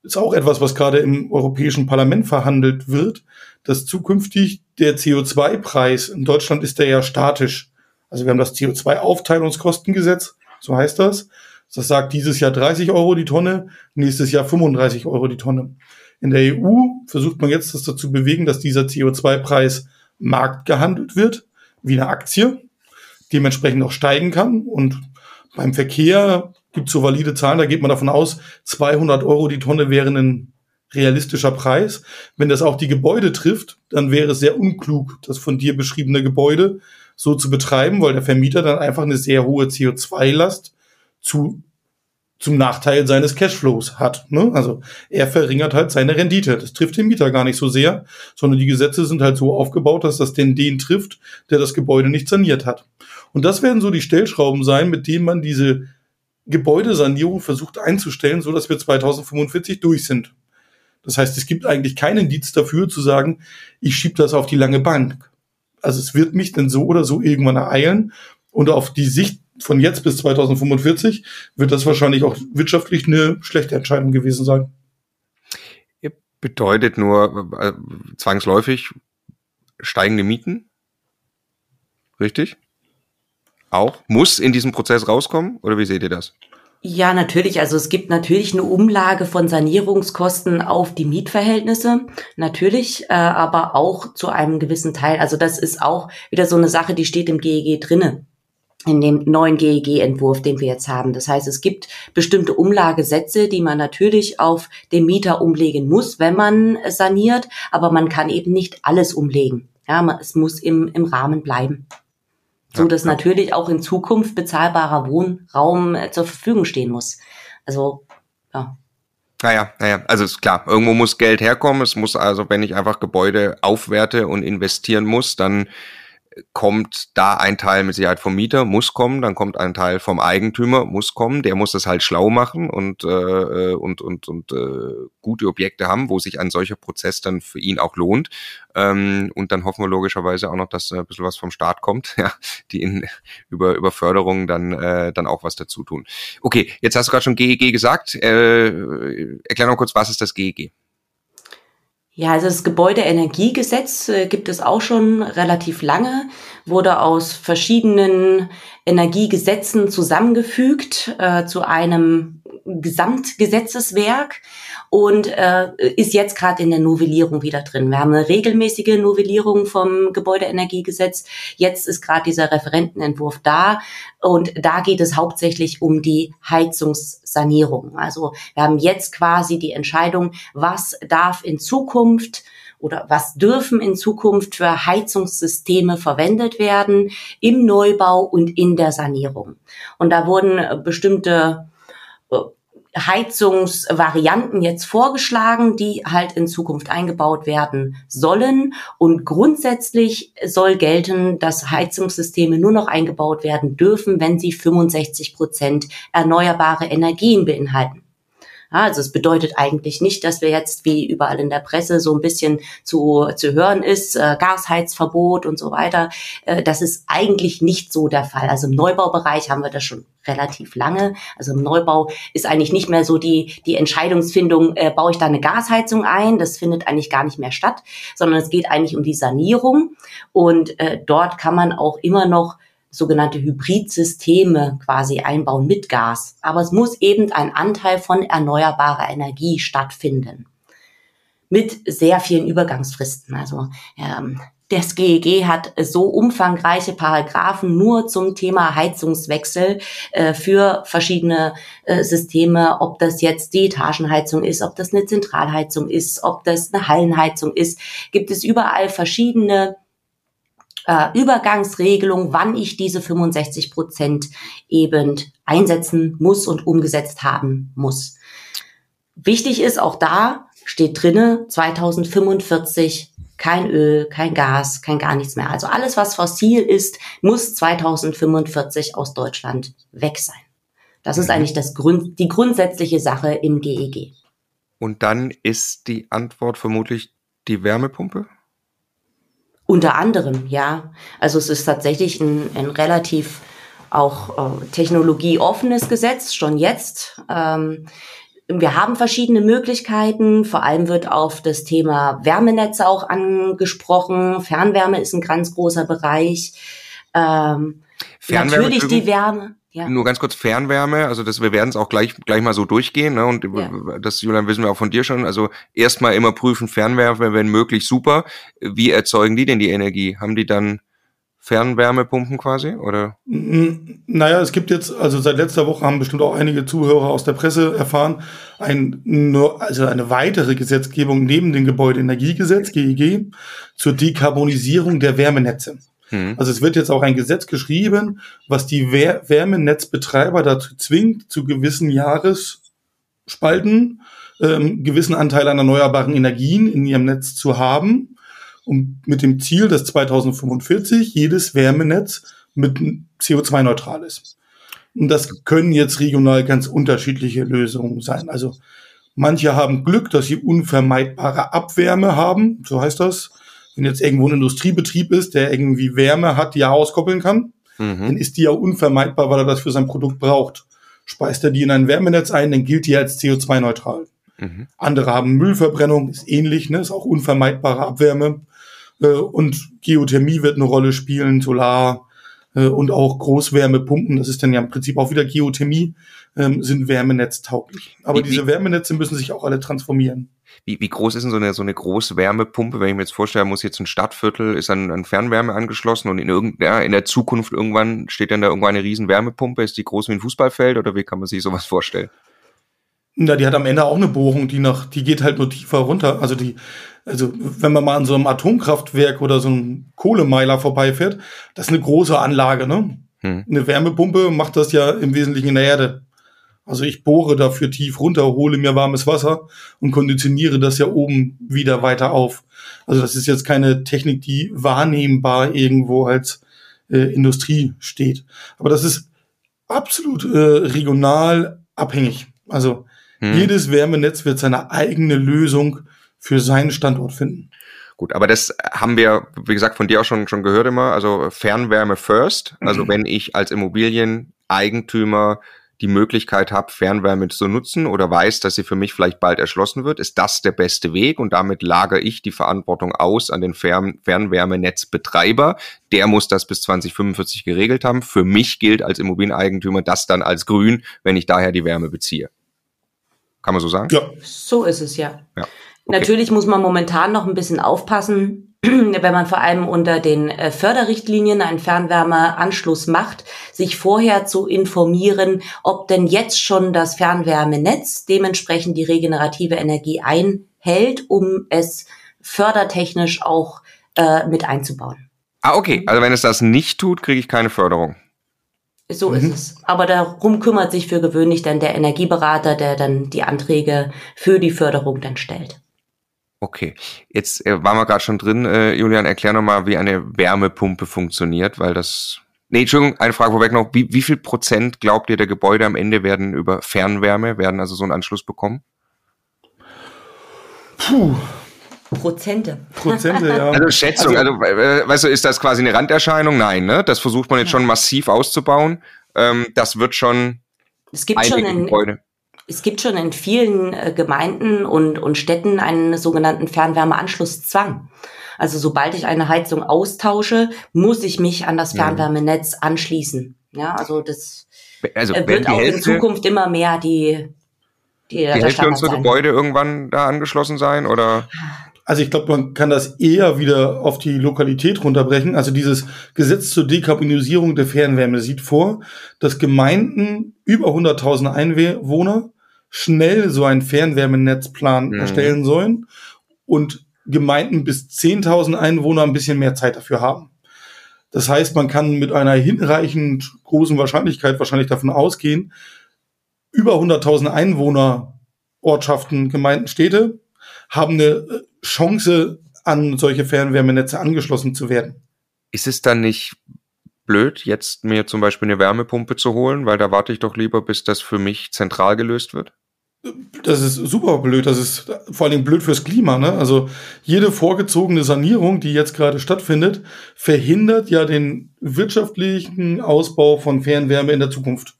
ist auch etwas, was gerade im Europäischen Parlament verhandelt wird, dass zukünftig der CO2-Preis, in Deutschland ist der ja statisch. Also wir haben das CO2-Aufteilungskostengesetz, so heißt das. Das sagt dieses Jahr 30 Euro die Tonne, nächstes Jahr 35 Euro die Tonne. In der EU versucht man jetzt das dazu bewegen, dass dieser CO2-Preis marktgehandelt wird, wie eine Aktie, dementsprechend auch steigen kann. Und beim Verkehr gibt so valide Zahlen, da geht man davon aus, 200 Euro die Tonne wären ein realistischer Preis. Wenn das auch die Gebäude trifft, dann wäre es sehr unklug, das von dir beschriebene Gebäude so zu betreiben, weil der Vermieter dann einfach eine sehr hohe CO2-Last zu, zum Nachteil seines Cashflows hat. Ne? Also er verringert halt seine Rendite. Das trifft den Mieter gar nicht so sehr, sondern die Gesetze sind halt so aufgebaut, dass das den den trifft, der das Gebäude nicht saniert hat. Und das werden so die Stellschrauben sein, mit denen man diese Gebäudesanierung versucht einzustellen, so dass wir 2045 durch sind. Das heißt, es gibt eigentlich keinen Indiz dafür zu sagen, ich schiebe das auf die lange Bank. Also es wird mich denn so oder so irgendwann ereilen und auf die Sicht von jetzt bis 2045 wird das wahrscheinlich auch wirtschaftlich eine schlechte Entscheidung gewesen sein. Bedeutet nur äh, zwangsläufig steigende Mieten? Richtig? Auch? Muss in diesem Prozess rauskommen? Oder wie seht ihr das? Ja, natürlich. Also es gibt natürlich eine Umlage von Sanierungskosten auf die Mietverhältnisse, natürlich, äh, aber auch zu einem gewissen Teil. Also das ist auch wieder so eine Sache, die steht im GEG drinne in dem neuen GEG-Entwurf, den wir jetzt haben. Das heißt, es gibt bestimmte Umlagesätze, die man natürlich auf den Mieter umlegen muss, wenn man saniert, aber man kann eben nicht alles umlegen. Ja, es muss im, im Rahmen bleiben so dass ja. natürlich auch in Zukunft bezahlbarer Wohnraum äh, zur Verfügung stehen muss. Also, ja. Naja, naja, also ist klar, irgendwo muss Geld herkommen. Es muss also, wenn ich einfach Gebäude aufwerte und investieren muss, dann kommt da ein Teil mit Sicherheit vom Mieter, muss kommen, dann kommt ein Teil vom Eigentümer, muss kommen, der muss das halt schlau machen und, äh, und, und, und äh, gute Objekte haben, wo sich ein solcher Prozess dann für ihn auch lohnt. Ähm, und dann hoffen wir logischerweise auch noch, dass äh, ein bisschen was vom Staat kommt, ja, die in, über, über Förderung dann, äh, dann auch was dazu tun. Okay, jetzt hast du gerade schon GEG gesagt. Äh, erklär noch kurz, was ist das GEG? Ja, also das Gebäudeenergiegesetz äh, gibt es auch schon relativ lange, wurde aus verschiedenen Energiegesetzen zusammengefügt äh, zu einem Gesamtgesetzeswerk und äh, ist jetzt gerade in der Novellierung wieder drin. Wir haben eine regelmäßige Novellierung vom Gebäudeenergiegesetz. Jetzt ist gerade dieser Referentenentwurf da und da geht es hauptsächlich um die Heizungssanierung. Also wir haben jetzt quasi die Entscheidung, was darf in Zukunft oder was dürfen in Zukunft für Heizungssysteme verwendet werden im Neubau und in der Sanierung. Und da wurden bestimmte äh, Heizungsvarianten jetzt vorgeschlagen, die halt in Zukunft eingebaut werden sollen. Und grundsätzlich soll gelten, dass Heizungssysteme nur noch eingebaut werden dürfen, wenn sie 65 Prozent erneuerbare Energien beinhalten. Also es bedeutet eigentlich nicht, dass wir jetzt wie überall in der Presse so ein bisschen zu, zu hören ist, äh, Gasheizverbot und so weiter. Äh, das ist eigentlich nicht so der Fall. Also im Neubaubereich haben wir das schon relativ lange. Also im Neubau ist eigentlich nicht mehr so die, die Entscheidungsfindung, äh, baue ich da eine Gasheizung ein? Das findet eigentlich gar nicht mehr statt, sondern es geht eigentlich um die Sanierung. Und äh, dort kann man auch immer noch sogenannte Hybridsysteme quasi einbauen mit Gas. Aber es muss eben ein Anteil von erneuerbarer Energie stattfinden. Mit sehr vielen Übergangsfristen. Also ähm, das GEG hat so umfangreiche Paragraphen nur zum Thema Heizungswechsel äh, für verschiedene äh, Systeme, ob das jetzt die Etagenheizung ist, ob das eine Zentralheizung ist, ob das eine Hallenheizung ist, gibt es überall verschiedene äh, Übergangsregelung, wann ich diese 65 Prozent eben einsetzen muss und umgesetzt haben muss. Wichtig ist auch da steht drinne 2045 kein Öl, kein Gas, kein gar nichts mehr. Also alles, was fossil ist, muss 2045 aus Deutschland weg sein. Das ist mhm. eigentlich das Grund, die grundsätzliche Sache im GEG. Und dann ist die Antwort vermutlich die Wärmepumpe? Unter anderem, ja. Also es ist tatsächlich ein, ein relativ auch äh, technologieoffenes Gesetz, schon jetzt. Ähm, wir haben verschiedene Möglichkeiten. Vor allem wird auf das Thema Wärmenetze auch angesprochen. Fernwärme ist ein ganz großer Bereich. Ähm, natürlich die Wärme. Ja. Nur ganz kurz Fernwärme, also das, wir werden es auch gleich, gleich mal so durchgehen, ne? Und ja. das, Julian, wissen wir auch von dir schon. Also erstmal immer prüfen, Fernwärme, wenn möglich, super. Wie erzeugen die denn die Energie? Haben die dann Fernwärmepumpen quasi, oder? Naja, es gibt jetzt, also seit letzter Woche haben bestimmt auch einige Zuhörer aus der Presse erfahren, ein, also eine weitere Gesetzgebung neben dem Gebäudeenergiegesetz, GEG, zur Dekarbonisierung der Wärmenetze. Mhm. Also es wird jetzt auch ein Gesetz geschrieben, was die Wärmenetzbetreiber dazu zwingt, zu gewissen Jahresspalten ähm, gewissen Anteil an erneuerbaren Energien in ihrem Netz zu haben, um mit dem Ziel, dass 2045 jedes Wärmenetz mit CO2-neutral ist. Und das können jetzt regional ganz unterschiedliche Lösungen sein. Also manche haben Glück, dass sie unvermeidbare Abwärme haben, so heißt das wenn jetzt irgendwo ein Industriebetrieb ist, der irgendwie Wärme hat, die er auskoppeln kann, mhm. dann ist die ja unvermeidbar, weil er das für sein Produkt braucht. Speist er die in ein Wärmenetz ein, dann gilt die als CO2-neutral. Mhm. Andere haben Müllverbrennung, ist ähnlich, ne, ist auch unvermeidbare Abwärme. Äh, und Geothermie wird eine Rolle spielen, Solar äh, und auch Großwärmepumpen, das ist dann ja im Prinzip auch wieder Geothermie, ähm, sind wärmenetztauglich. Aber wie, diese Wärmenetze müssen sich auch alle transformieren. Wie, wie groß ist denn so eine, so eine große Wärmepumpe? Wenn ich mir jetzt vorstelle, muss jetzt ein Stadtviertel, ist an, an Fernwärme angeschlossen und in, ja, in der Zukunft irgendwann steht dann da irgendwann eine riesen Wärmepumpe. Ist die groß wie ein Fußballfeld oder wie kann man sich sowas vorstellen? Na, die hat am Ende auch eine Bohrung, die nach, die geht halt nur tiefer runter. Also die, also wenn man mal an so einem Atomkraftwerk oder so einem Kohlemeiler vorbeifährt, das ist eine große Anlage, ne? Hm. Eine Wärmepumpe macht das ja im Wesentlichen in der Erde. Also ich bohre dafür tief runter, hole mir warmes Wasser und konditioniere das ja oben wieder weiter auf. Also das ist jetzt keine Technik, die wahrnehmbar irgendwo als äh, Industrie steht. Aber das ist absolut äh, regional abhängig. Also hm. jedes Wärmenetz wird seine eigene Lösung für seinen Standort finden. Gut, aber das haben wir, wie gesagt, von dir auch schon, schon gehört immer. Also Fernwärme first. Also mhm. wenn ich als Immobilieneigentümer die Möglichkeit habe, Fernwärme zu nutzen oder weiß, dass sie für mich vielleicht bald erschlossen wird, ist das der beste Weg und damit lagere ich die Verantwortung aus an den Fern Fernwärmenetzbetreiber. Der muss das bis 2045 geregelt haben. Für mich gilt als Immobilieneigentümer das dann als grün, wenn ich daher die Wärme beziehe. Kann man so sagen? Ja. So ist es ja. ja. Okay. Natürlich muss man momentan noch ein bisschen aufpassen, wenn man vor allem unter den äh, Förderrichtlinien einen Fernwärmeanschluss macht, sich vorher zu informieren, ob denn jetzt schon das Fernwärmenetz dementsprechend die regenerative Energie einhält, um es fördertechnisch auch äh, mit einzubauen. Ah, okay. Also wenn es das nicht tut, kriege ich keine Förderung. So mhm. ist es. Aber darum kümmert sich für gewöhnlich dann der Energieberater, der dann die Anträge für die Förderung dann stellt. Okay, jetzt äh, waren wir gerade schon drin. Äh, Julian, erklär nochmal, wie eine Wärmepumpe funktioniert, weil das. Nee, Entschuldigung, eine Frage vorweg noch. Wie, wie viel Prozent glaubt ihr, der Gebäude am Ende werden über Fernwärme, werden also so einen Anschluss bekommen? Puh. Prozente. Prozente, ja. Also Schätzung, also, also äh, weißt du, ist das quasi eine Randerscheinung? Nein, ne? Das versucht man jetzt schon massiv auszubauen. Ähm, das wird schon. Es gibt schon ein, Gebäude es gibt schon in vielen äh, Gemeinden und, und Städten einen sogenannten Fernwärmeanschlusszwang. Also sobald ich eine Heizung austausche, muss ich mich an das mhm. Fernwärmenetz anschließen. Ja, also das also äh, wird auch Hälfte, in Zukunft immer mehr die die, die Hälfte unserer Gebäude irgendwann da angeschlossen sein oder? Also ich glaube, man kann das eher wieder auf die Lokalität runterbrechen. Also dieses Gesetz zur Dekarbonisierung der Fernwärme sieht vor, dass Gemeinden über 100.000 Einwohner schnell so einen Fernwärmenetzplan mhm. erstellen sollen und Gemeinden bis 10.000 Einwohner ein bisschen mehr Zeit dafür haben. Das heißt, man kann mit einer hinreichend großen Wahrscheinlichkeit wahrscheinlich davon ausgehen, über 100.000 Einwohner Ortschaften, Gemeinden, Städte haben eine äh, Chance, an solche Fernwärmenetze angeschlossen zu werden. Ist es dann nicht blöd, jetzt mir zum Beispiel eine Wärmepumpe zu holen, weil da warte ich doch lieber, bis das für mich zentral gelöst wird? Das ist super blöd. Das ist vor allen Dingen blöd fürs Klima. Ne? Also jede vorgezogene Sanierung, die jetzt gerade stattfindet, verhindert ja den wirtschaftlichen Ausbau von Fernwärme in der Zukunft.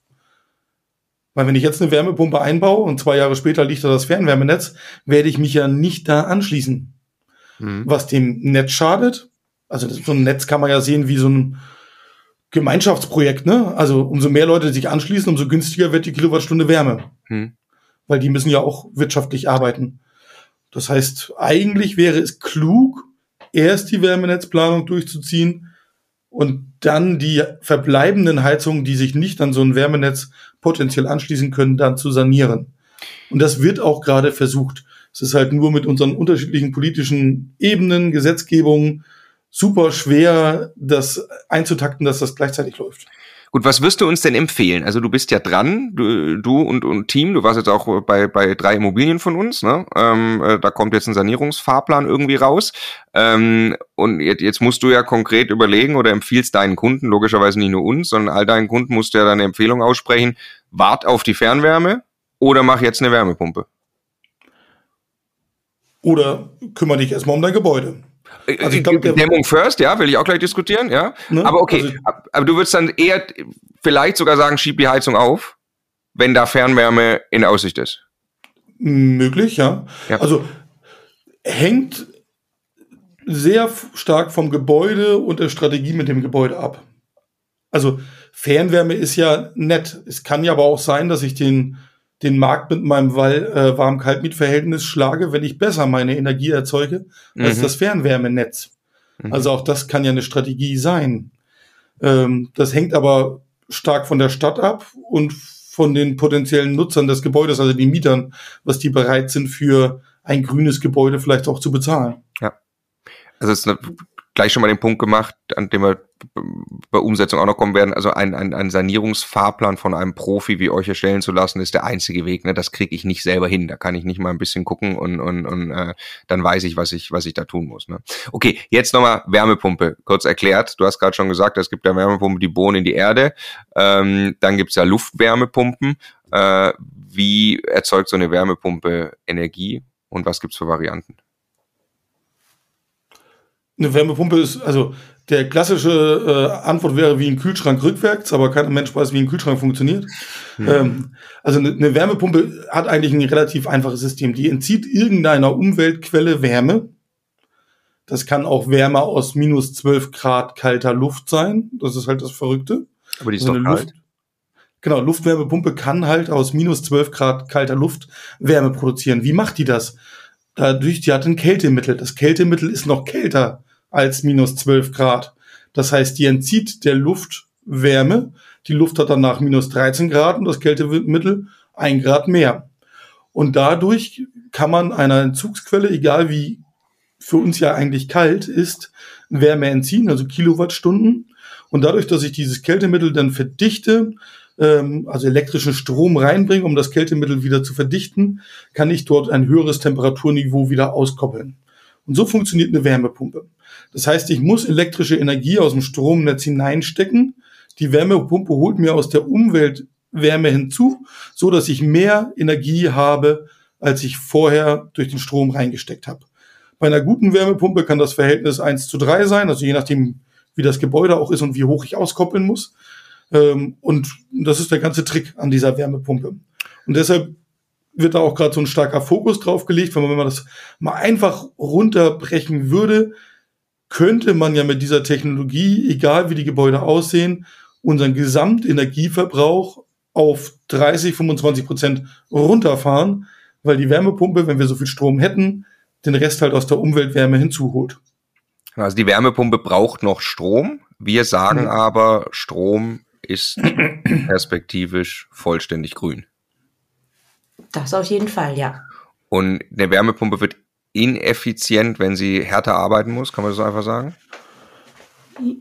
Weil wenn ich jetzt eine Wärmepumpe einbaue und zwei Jahre später liegt da das Fernwärmenetz, werde ich mich ja nicht da anschließen. Mhm. Was dem Netz schadet. Also so ein Netz kann man ja sehen wie so ein Gemeinschaftsprojekt, ne? Also umso mehr Leute sich anschließen, umso günstiger wird die Kilowattstunde Wärme. Hm. Weil die müssen ja auch wirtschaftlich arbeiten. Das heißt, eigentlich wäre es klug, erst die Wärmenetzplanung durchzuziehen und dann die verbleibenden Heizungen, die sich nicht an so ein Wärmenetz potenziell anschließen können, dann zu sanieren. Und das wird auch gerade versucht. Es ist halt nur mit unseren unterschiedlichen politischen Ebenen, Gesetzgebungen super schwer, das einzutakten, dass das gleichzeitig läuft. Gut, was wirst du uns denn empfehlen? Also du bist ja dran, du, du und, und Team, du warst jetzt auch bei, bei drei Immobilien von uns, ne? Ähm, äh, da kommt jetzt ein Sanierungsfahrplan irgendwie raus. Ähm, und jetzt, jetzt musst du ja konkret überlegen oder empfiehlst deinen Kunden, logischerweise nicht nur uns, sondern all deinen Kunden musst du ja deine Empfehlung aussprechen, wart auf die Fernwärme oder mach jetzt eine Wärmepumpe. Oder kümmere dich erstmal um dein Gebäude. Also ich glaub, Dämmung first, ja, will ich auch gleich diskutieren, ja. Ne? Aber okay, also, aber du würdest dann eher vielleicht sogar sagen, schieb die Heizung auf, wenn da Fernwärme in Aussicht ist. Möglich, ja. ja. Also hängt sehr stark vom Gebäude und der Strategie mit dem Gebäude ab. Also Fernwärme ist ja nett. Es kann ja aber auch sein, dass ich den den Markt mit meinem äh, Warm-Kalt-Miet-Verhältnis schlage, wenn ich besser meine Energie erzeuge als mhm. das Fernwärmenetz. Mhm. Also auch das kann ja eine Strategie sein. Ähm, das hängt aber stark von der Stadt ab und von den potenziellen Nutzern des Gebäudes, also den Mietern, was die bereit sind für ein grünes Gebäude vielleicht auch zu bezahlen. Ja. Also es ist eine gleich schon mal den Punkt gemacht, an dem wir bei Umsetzung auch noch kommen werden. Also ein, ein, ein Sanierungsfahrplan von einem Profi wie euch erstellen zu lassen, ist der einzige Weg. Ne? Das kriege ich nicht selber hin. Da kann ich nicht mal ein bisschen gucken und, und, und äh, dann weiß ich, was ich, was ich da tun muss. Ne? Okay, jetzt nochmal Wärmepumpe. Kurz erklärt, du hast gerade schon gesagt, es gibt ja Wärmepumpen, die bohren in die Erde. Ähm, dann gibt's ja Luftwärmepumpen. Äh, wie erzeugt so eine Wärmepumpe Energie und was gibt's für Varianten? Eine Wärmepumpe ist, also der klassische äh, Antwort wäre wie ein Kühlschrank rückwärts, aber kein Mensch weiß, wie ein Kühlschrank funktioniert. Mhm. Ähm, also eine, eine Wärmepumpe hat eigentlich ein relativ einfaches System. Die entzieht irgendeiner Umweltquelle Wärme. Das kann auch Wärme aus minus 12 Grad kalter Luft sein. Das ist halt das Verrückte. Aber die ist also doch kalt. Luft, genau, Luftwärmepumpe kann halt aus minus 12 Grad kalter Luft Wärme produzieren. Wie macht die das? Dadurch, die hat ein Kältemittel. Das Kältemittel ist noch kälter als minus 12 Grad. Das heißt, die entzieht der Luft Wärme. Die Luft hat danach minus 13 Grad und das Kältemittel ein Grad mehr. Und dadurch kann man einer Entzugsquelle, egal wie für uns ja eigentlich kalt ist, Wärme entziehen, also Kilowattstunden. Und dadurch, dass ich dieses Kältemittel dann verdichte, ähm, also elektrischen Strom reinbringe, um das Kältemittel wieder zu verdichten, kann ich dort ein höheres Temperaturniveau wieder auskoppeln. Und so funktioniert eine Wärmepumpe. Das heißt, ich muss elektrische Energie aus dem Stromnetz hineinstecken. Die Wärmepumpe holt mir aus der Umwelt Wärme hinzu, so dass ich mehr Energie habe, als ich vorher durch den Strom reingesteckt habe. Bei einer guten Wärmepumpe kann das Verhältnis 1 zu 3 sein, also je nachdem, wie das Gebäude auch ist und wie hoch ich auskoppeln muss. Ähm, und das ist der ganze Trick an dieser Wärmepumpe. Und deshalb wird da auch gerade so ein starker Fokus drauf gelegt, wenn man das mal einfach runterbrechen würde, könnte man ja mit dieser Technologie, egal wie die Gebäude aussehen, unseren Gesamtenergieverbrauch auf 30, 25 Prozent runterfahren, weil die Wärmepumpe, wenn wir so viel Strom hätten, den Rest halt aus der Umweltwärme hinzuholt. Also die Wärmepumpe braucht noch Strom. Wir sagen mhm. aber, Strom ist perspektivisch vollständig grün. Das auf jeden Fall, ja. Und eine Wärmepumpe wird ineffizient, wenn sie härter arbeiten muss, kann man das einfach sagen?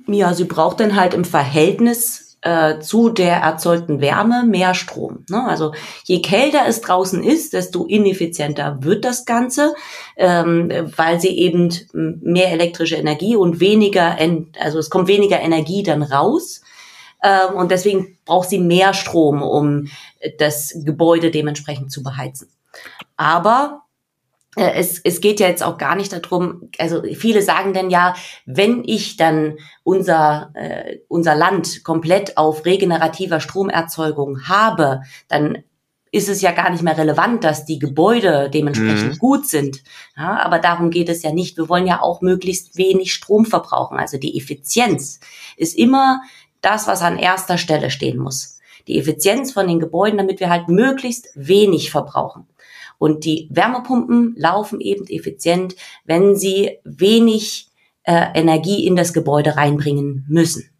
Ja, sie braucht dann halt im Verhältnis äh, zu der erzeugten Wärme mehr Strom. Ne? Also je kälter es draußen ist, desto ineffizienter wird das Ganze, ähm, weil sie eben mehr elektrische Energie und weniger, also es kommt weniger Energie dann raus. Ähm, und deswegen braucht sie mehr Strom, um das Gebäude dementsprechend zu beheizen. Aber äh, es, es geht ja jetzt auch gar nicht darum, also viele sagen denn ja, wenn ich dann unser, äh, unser Land komplett auf regenerativer Stromerzeugung habe, dann ist es ja gar nicht mehr relevant, dass die Gebäude dementsprechend mhm. gut sind. Ja, aber darum geht es ja nicht. Wir wollen ja auch möglichst wenig Strom verbrauchen. Also die Effizienz ist immer das, was an erster Stelle stehen muss. Die Effizienz von den Gebäuden, damit wir halt möglichst wenig verbrauchen. Und die Wärmepumpen laufen eben effizient, wenn sie wenig äh, Energie in das Gebäude reinbringen müssen.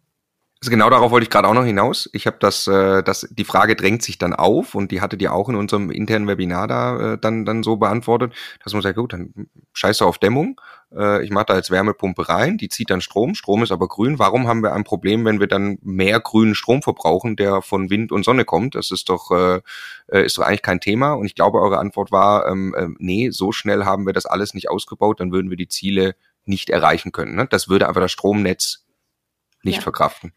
Also genau darauf wollte ich gerade auch noch hinaus. Ich habe das, äh, das, die Frage drängt sich dann auf und die hattet ihr auch in unserem internen Webinar da äh, dann, dann so beantwortet, dass man sagt, gut, dann scheiße auf Dämmung. Äh, ich mache da jetzt Wärmepumpe rein, die zieht dann Strom, Strom ist aber grün. Warum haben wir ein Problem, wenn wir dann mehr grünen Strom verbrauchen, der von Wind und Sonne kommt? Das ist doch, äh, äh ist doch eigentlich kein Thema. Und ich glaube, eure Antwort war, ähm, äh, nee, so schnell haben wir das alles nicht ausgebaut, dann würden wir die Ziele nicht erreichen können. Ne? Das würde aber das Stromnetz nicht ja. verkraften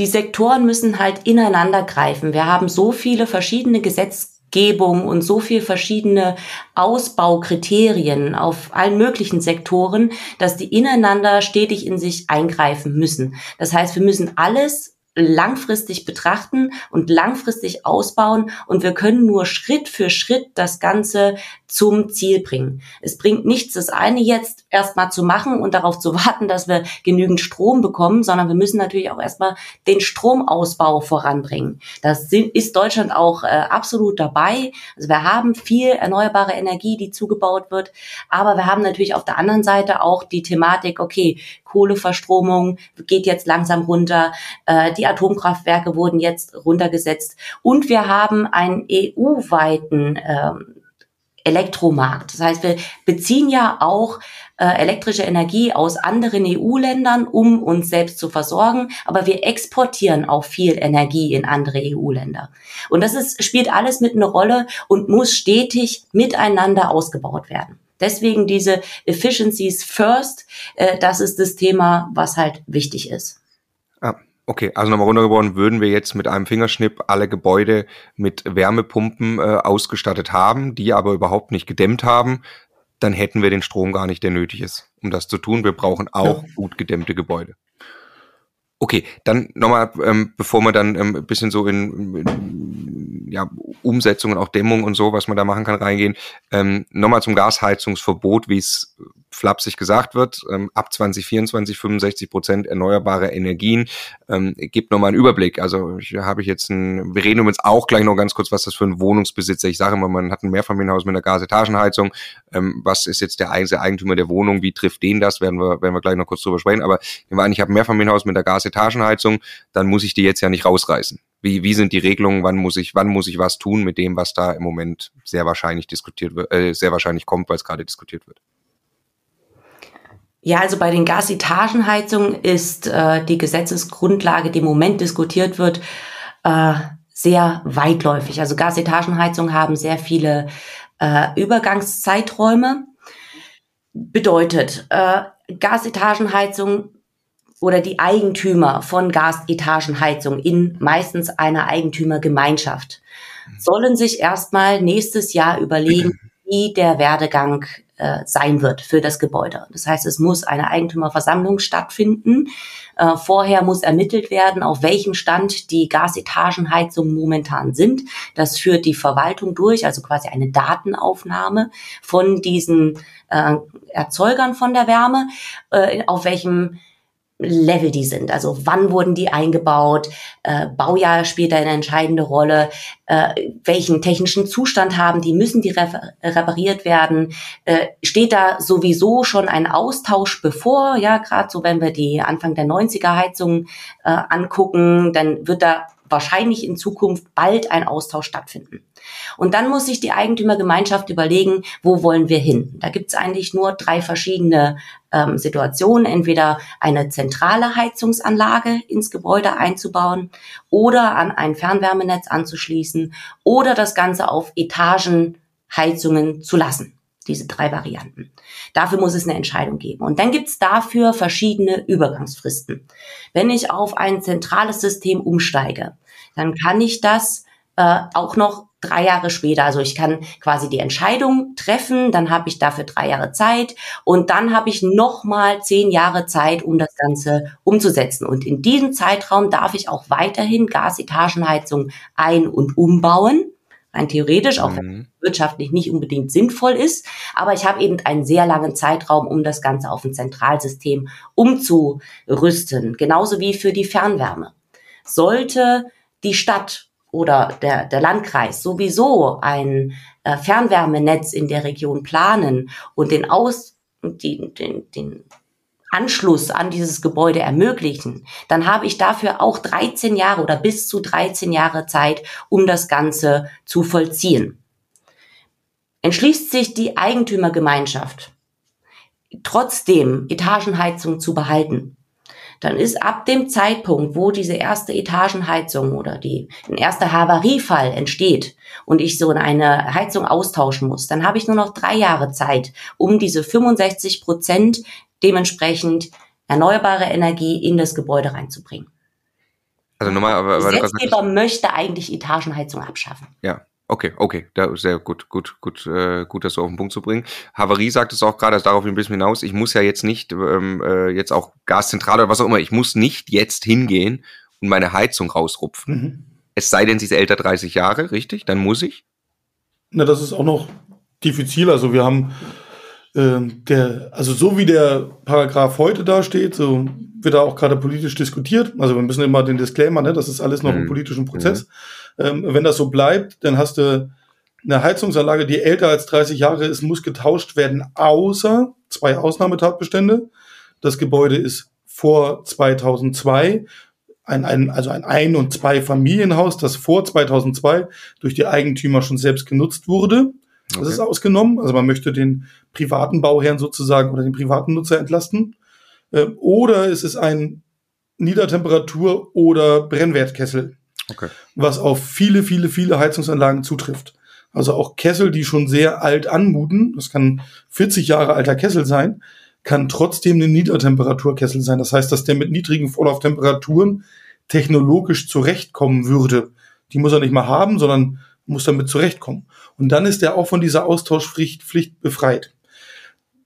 die Sektoren müssen halt ineinander greifen. Wir haben so viele verschiedene Gesetzgebungen und so viele verschiedene Ausbaukriterien auf allen möglichen Sektoren, dass die ineinander stetig in sich eingreifen müssen. Das heißt, wir müssen alles langfristig betrachten und langfristig ausbauen und wir können nur Schritt für Schritt das Ganze zum Ziel bringen. Es bringt nichts, das eine jetzt erstmal zu machen und darauf zu warten, dass wir genügend Strom bekommen, sondern wir müssen natürlich auch erstmal den Stromausbau voranbringen. Das ist Deutschland auch äh, absolut dabei. Also wir haben viel erneuerbare Energie, die zugebaut wird, aber wir haben natürlich auf der anderen Seite auch die Thematik, okay, Kohleverstromung geht jetzt langsam runter, äh, die Atomkraftwerke wurden jetzt runtergesetzt und wir haben einen EU-weiten äh, Elektromarkt. Das heißt, wir beziehen ja auch äh, elektrische Energie aus anderen EU-Ländern, um uns selbst zu versorgen, aber wir exportieren auch viel Energie in andere EU-Länder. Und das ist, spielt alles mit einer Rolle und muss stetig miteinander ausgebaut werden. Deswegen diese Efficiencies first, äh, das ist das Thema, was halt wichtig ist. Okay, also nochmal runtergebrochen, würden wir jetzt mit einem Fingerschnipp alle Gebäude mit Wärmepumpen äh, ausgestattet haben, die aber überhaupt nicht gedämmt haben, dann hätten wir den Strom gar nicht, der nötig ist, um das zu tun. Wir brauchen auch ja. gut gedämmte Gebäude. Okay, dann nochmal, ähm, bevor wir dann ähm, ein bisschen so in, in ja, Umsetzung und auch Dämmung und so, was man da machen kann, reingehen. Ähm, nochmal zum Gasheizungsverbot, wie es flapsig gesagt wird, ähm, ab 2024 65 Prozent erneuerbare Energien. Ähm, gibt nochmal einen Überblick. Also hier habe ich jetzt ein, wir reden übrigens auch gleich noch ganz kurz, was das für ein Wohnungsbesitzer. Ich sage immer, man hat ein Mehrfamilienhaus mit einer Gasetagenheizung. Ähm, was ist jetzt der Eigentümer der Wohnung? Wie trifft den das? Werden wir, werden wir gleich noch kurz drüber sprechen. Aber wir an, ich habe ein Mehrfamilienhaus mit einer Gasetagenheizung, dann muss ich die jetzt ja nicht rausreißen. Wie, wie sind die Regelungen? Wann muss ich, wann muss ich was tun mit dem, was da im Moment sehr wahrscheinlich diskutiert wird, äh, sehr wahrscheinlich kommt, weil es gerade diskutiert wird? Ja, also bei den Gasetagenheizungen ist äh, die Gesetzesgrundlage, die im Moment diskutiert wird, äh, sehr weitläufig. Also Gasetagenheizungen haben sehr viele äh, Übergangszeiträume. Bedeutet, äh, Gasetagenheizung oder die Eigentümer von Gasetagenheizung in meistens einer Eigentümergemeinschaft sollen sich erstmal nächstes Jahr überlegen, wie der Werdegang äh, sein wird für das Gebäude. Das heißt, es muss eine Eigentümerversammlung stattfinden. Äh, vorher muss ermittelt werden, auf welchem Stand die Gasetagenheizungen momentan sind. Das führt die Verwaltung durch, also quasi eine Datenaufnahme von diesen äh, Erzeugern von der Wärme, äh, auf welchem Level die sind. Also wann wurden die eingebaut? Äh, Baujahr spielt da eine entscheidende Rolle. Äh, welchen technischen Zustand haben die? Müssen die repariert werden? Äh, steht da sowieso schon ein Austausch bevor? Ja, gerade so, wenn wir die Anfang der 90er Heizungen äh, angucken, dann wird da wahrscheinlich in Zukunft bald ein Austausch stattfinden. Und dann muss sich die Eigentümergemeinschaft überlegen, wo wollen wir hin. Da gibt es eigentlich nur drei verschiedene ähm, Situationen. Entweder eine zentrale Heizungsanlage ins Gebäude einzubauen oder an ein Fernwärmenetz anzuschließen oder das Ganze auf Etagenheizungen zu lassen diese drei Varianten. Dafür muss es eine Entscheidung geben. Und dann gibt es dafür verschiedene Übergangsfristen. Wenn ich auf ein zentrales System umsteige, dann kann ich das äh, auch noch drei Jahre später. Also ich kann quasi die Entscheidung treffen, dann habe ich dafür drei Jahre Zeit und dann habe ich nochmal zehn Jahre Zeit, um das Ganze umzusetzen. Und in diesem Zeitraum darf ich auch weiterhin Gasetagenheizung ein- und umbauen rein theoretisch, auch wenn mhm. wirtschaftlich nicht unbedingt sinnvoll ist. Aber ich habe eben einen sehr langen Zeitraum, um das Ganze auf ein Zentralsystem umzurüsten. Genauso wie für die Fernwärme. Sollte die Stadt oder der, der Landkreis sowieso ein äh, Fernwärmenetz in der Region planen und den Aus, die, den, den Anschluss an dieses Gebäude ermöglichen, dann habe ich dafür auch 13 Jahre oder bis zu 13 Jahre Zeit, um das Ganze zu vollziehen. Entschließt sich die Eigentümergemeinschaft trotzdem Etagenheizung zu behalten, dann ist ab dem Zeitpunkt, wo diese erste Etagenheizung oder die, ein erster Havariefall entsteht und ich so eine Heizung austauschen muss, dann habe ich nur noch drei Jahre Zeit, um diese 65 Prozent dementsprechend erneuerbare Energie in das Gebäude reinzubringen. Also nochmal, aber, aber der Gesetzgeber möchte eigentlich Etagenheizung abschaffen. Ja, Okay, okay, da sehr gut, gut, gut, äh, gut, das so auf den Punkt zu bringen. Havarie sagt es auch gerade, also darauf ein bisschen hinaus. Ich muss ja jetzt nicht ähm, äh, jetzt auch Gaszentrale oder was auch immer. Ich muss nicht jetzt hingehen und meine Heizung rausrupfen. Mhm. Es sei denn, sie ist älter 30 Jahre, richtig? Dann muss ich. Na, das ist auch noch diffizil. Also wir haben äh, der, also so wie der Paragraph heute da steht, so wird da auch gerade politisch diskutiert. Also wir müssen immer den Disclaimer, ne, das ist alles noch mhm. im politischen Prozess. Mhm. Ähm, wenn das so bleibt, dann hast du eine Heizungsanlage, die älter als 30 Jahre ist, muss getauscht werden, außer zwei Ausnahmetatbestände. Das Gebäude ist vor 2002 ein, ein, also ein Ein- und Zwei-Familienhaus, das vor 2002 durch die Eigentümer schon selbst genutzt wurde. Das okay. ist ausgenommen. Also man möchte den privaten Bauherrn sozusagen oder den privaten Nutzer entlasten. Ähm, oder es ist ein Niedertemperatur- oder Brennwertkessel okay. was auf viele, viele, viele Heizungsanlagen zutrifft. Also auch Kessel, die schon sehr alt anmuten, das kann 40 Jahre alter Kessel sein, kann trotzdem ein Niedertemperaturkessel sein. Das heißt, dass der mit niedrigen Vorlauftemperaturen technologisch zurechtkommen würde. Die muss er nicht mal haben, sondern muss damit zurechtkommen. Und dann ist er auch von dieser Austauschpflicht befreit.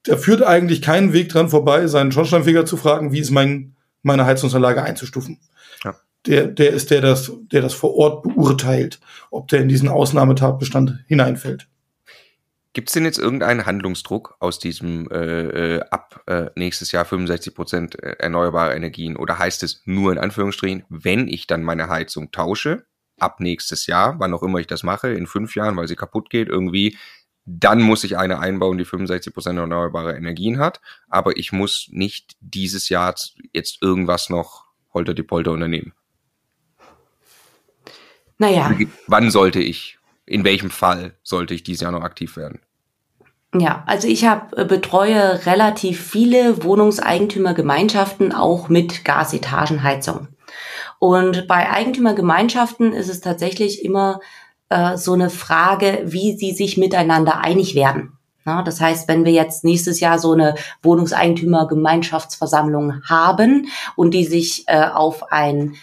Da führt eigentlich keinen Weg dran vorbei, seinen Schornsteinfeger zu fragen, wie ist mein, meine Heizungsanlage einzustufen der, der ist der das, der das vor Ort beurteilt, ob der in diesen Ausnahmetatbestand hineinfällt. Gibt es denn jetzt irgendeinen Handlungsdruck aus diesem äh, äh ab äh, nächstes Jahr 65 Prozent äh, erneuerbare Energien? Oder heißt es nur in Anführungsstrichen, wenn ich dann meine Heizung tausche, ab nächstes Jahr, wann auch immer ich das mache, in fünf Jahren, weil sie kaputt geht, irgendwie, dann muss ich eine einbauen, die 65 Prozent erneuerbare Energien hat. Aber ich muss nicht dieses Jahr jetzt irgendwas noch holter die Polter unternehmen. Naja. Wann sollte ich, in welchem Fall sollte ich dieses Jahr noch aktiv werden? Ja, also ich habe äh, betreue relativ viele Wohnungseigentümergemeinschaften auch mit Gasetagenheizung. Und bei Eigentümergemeinschaften ist es tatsächlich immer äh, so eine Frage, wie sie sich miteinander einig werden. Ja, das heißt, wenn wir jetzt nächstes Jahr so eine Wohnungseigentümergemeinschaftsversammlung haben und die sich äh, auf ein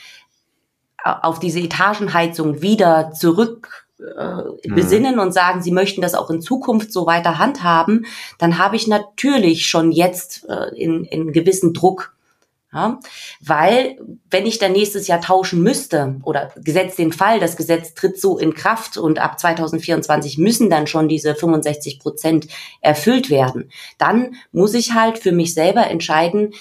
auf diese Etagenheizung wieder zurück äh, mhm. besinnen und sagen, sie möchten das auch in Zukunft so weiter handhaben, dann habe ich natürlich schon jetzt äh, in, in gewissen Druck. Ja, weil wenn ich dann nächstes Jahr tauschen müsste oder gesetzt den Fall, das Gesetz tritt so in Kraft und ab 2024 müssen dann schon diese 65 Prozent erfüllt werden, dann muss ich halt für mich selber entscheiden,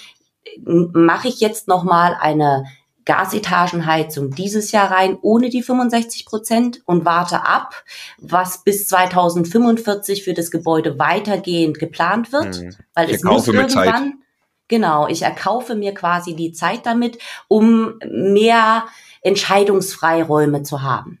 mache ich jetzt noch mal eine Gasetagenheizung dieses Jahr rein ohne die 65 Prozent und warte ab, was bis 2045 für das Gebäude weitergehend geplant wird, hm. weil ich es muss irgendwann genau, ich erkaufe mir quasi die Zeit damit, um mehr Entscheidungsfreiräume zu haben.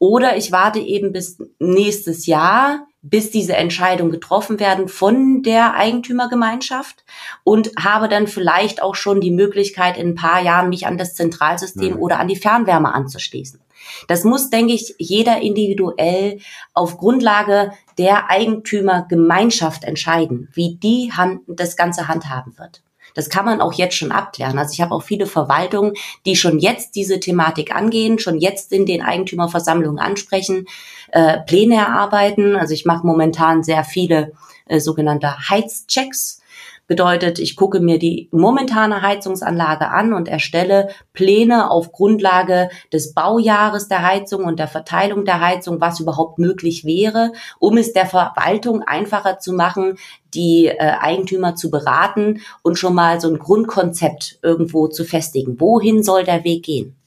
Oder ich warte eben bis nächstes Jahr, bis diese Entscheidungen getroffen werden von der Eigentümergemeinschaft und habe dann vielleicht auch schon die Möglichkeit, in ein paar Jahren mich an das Zentralsystem mhm. oder an die Fernwärme anzuschließen. Das muss, denke ich, jeder individuell auf Grundlage der Eigentümergemeinschaft entscheiden, wie die Hand, das Ganze handhaben wird. Das kann man auch jetzt schon abklären. Also ich habe auch viele Verwaltungen, die schon jetzt diese Thematik angehen, schon jetzt in den Eigentümerversammlungen ansprechen, äh, Pläne erarbeiten. Also ich mache momentan sehr viele äh, sogenannte Heizchecks Bedeutet, ich gucke mir die momentane Heizungsanlage an und erstelle Pläne auf Grundlage des Baujahres der Heizung und der Verteilung der Heizung, was überhaupt möglich wäre, um es der Verwaltung einfacher zu machen, die äh, Eigentümer zu beraten und schon mal so ein Grundkonzept irgendwo zu festigen. Wohin soll der Weg gehen?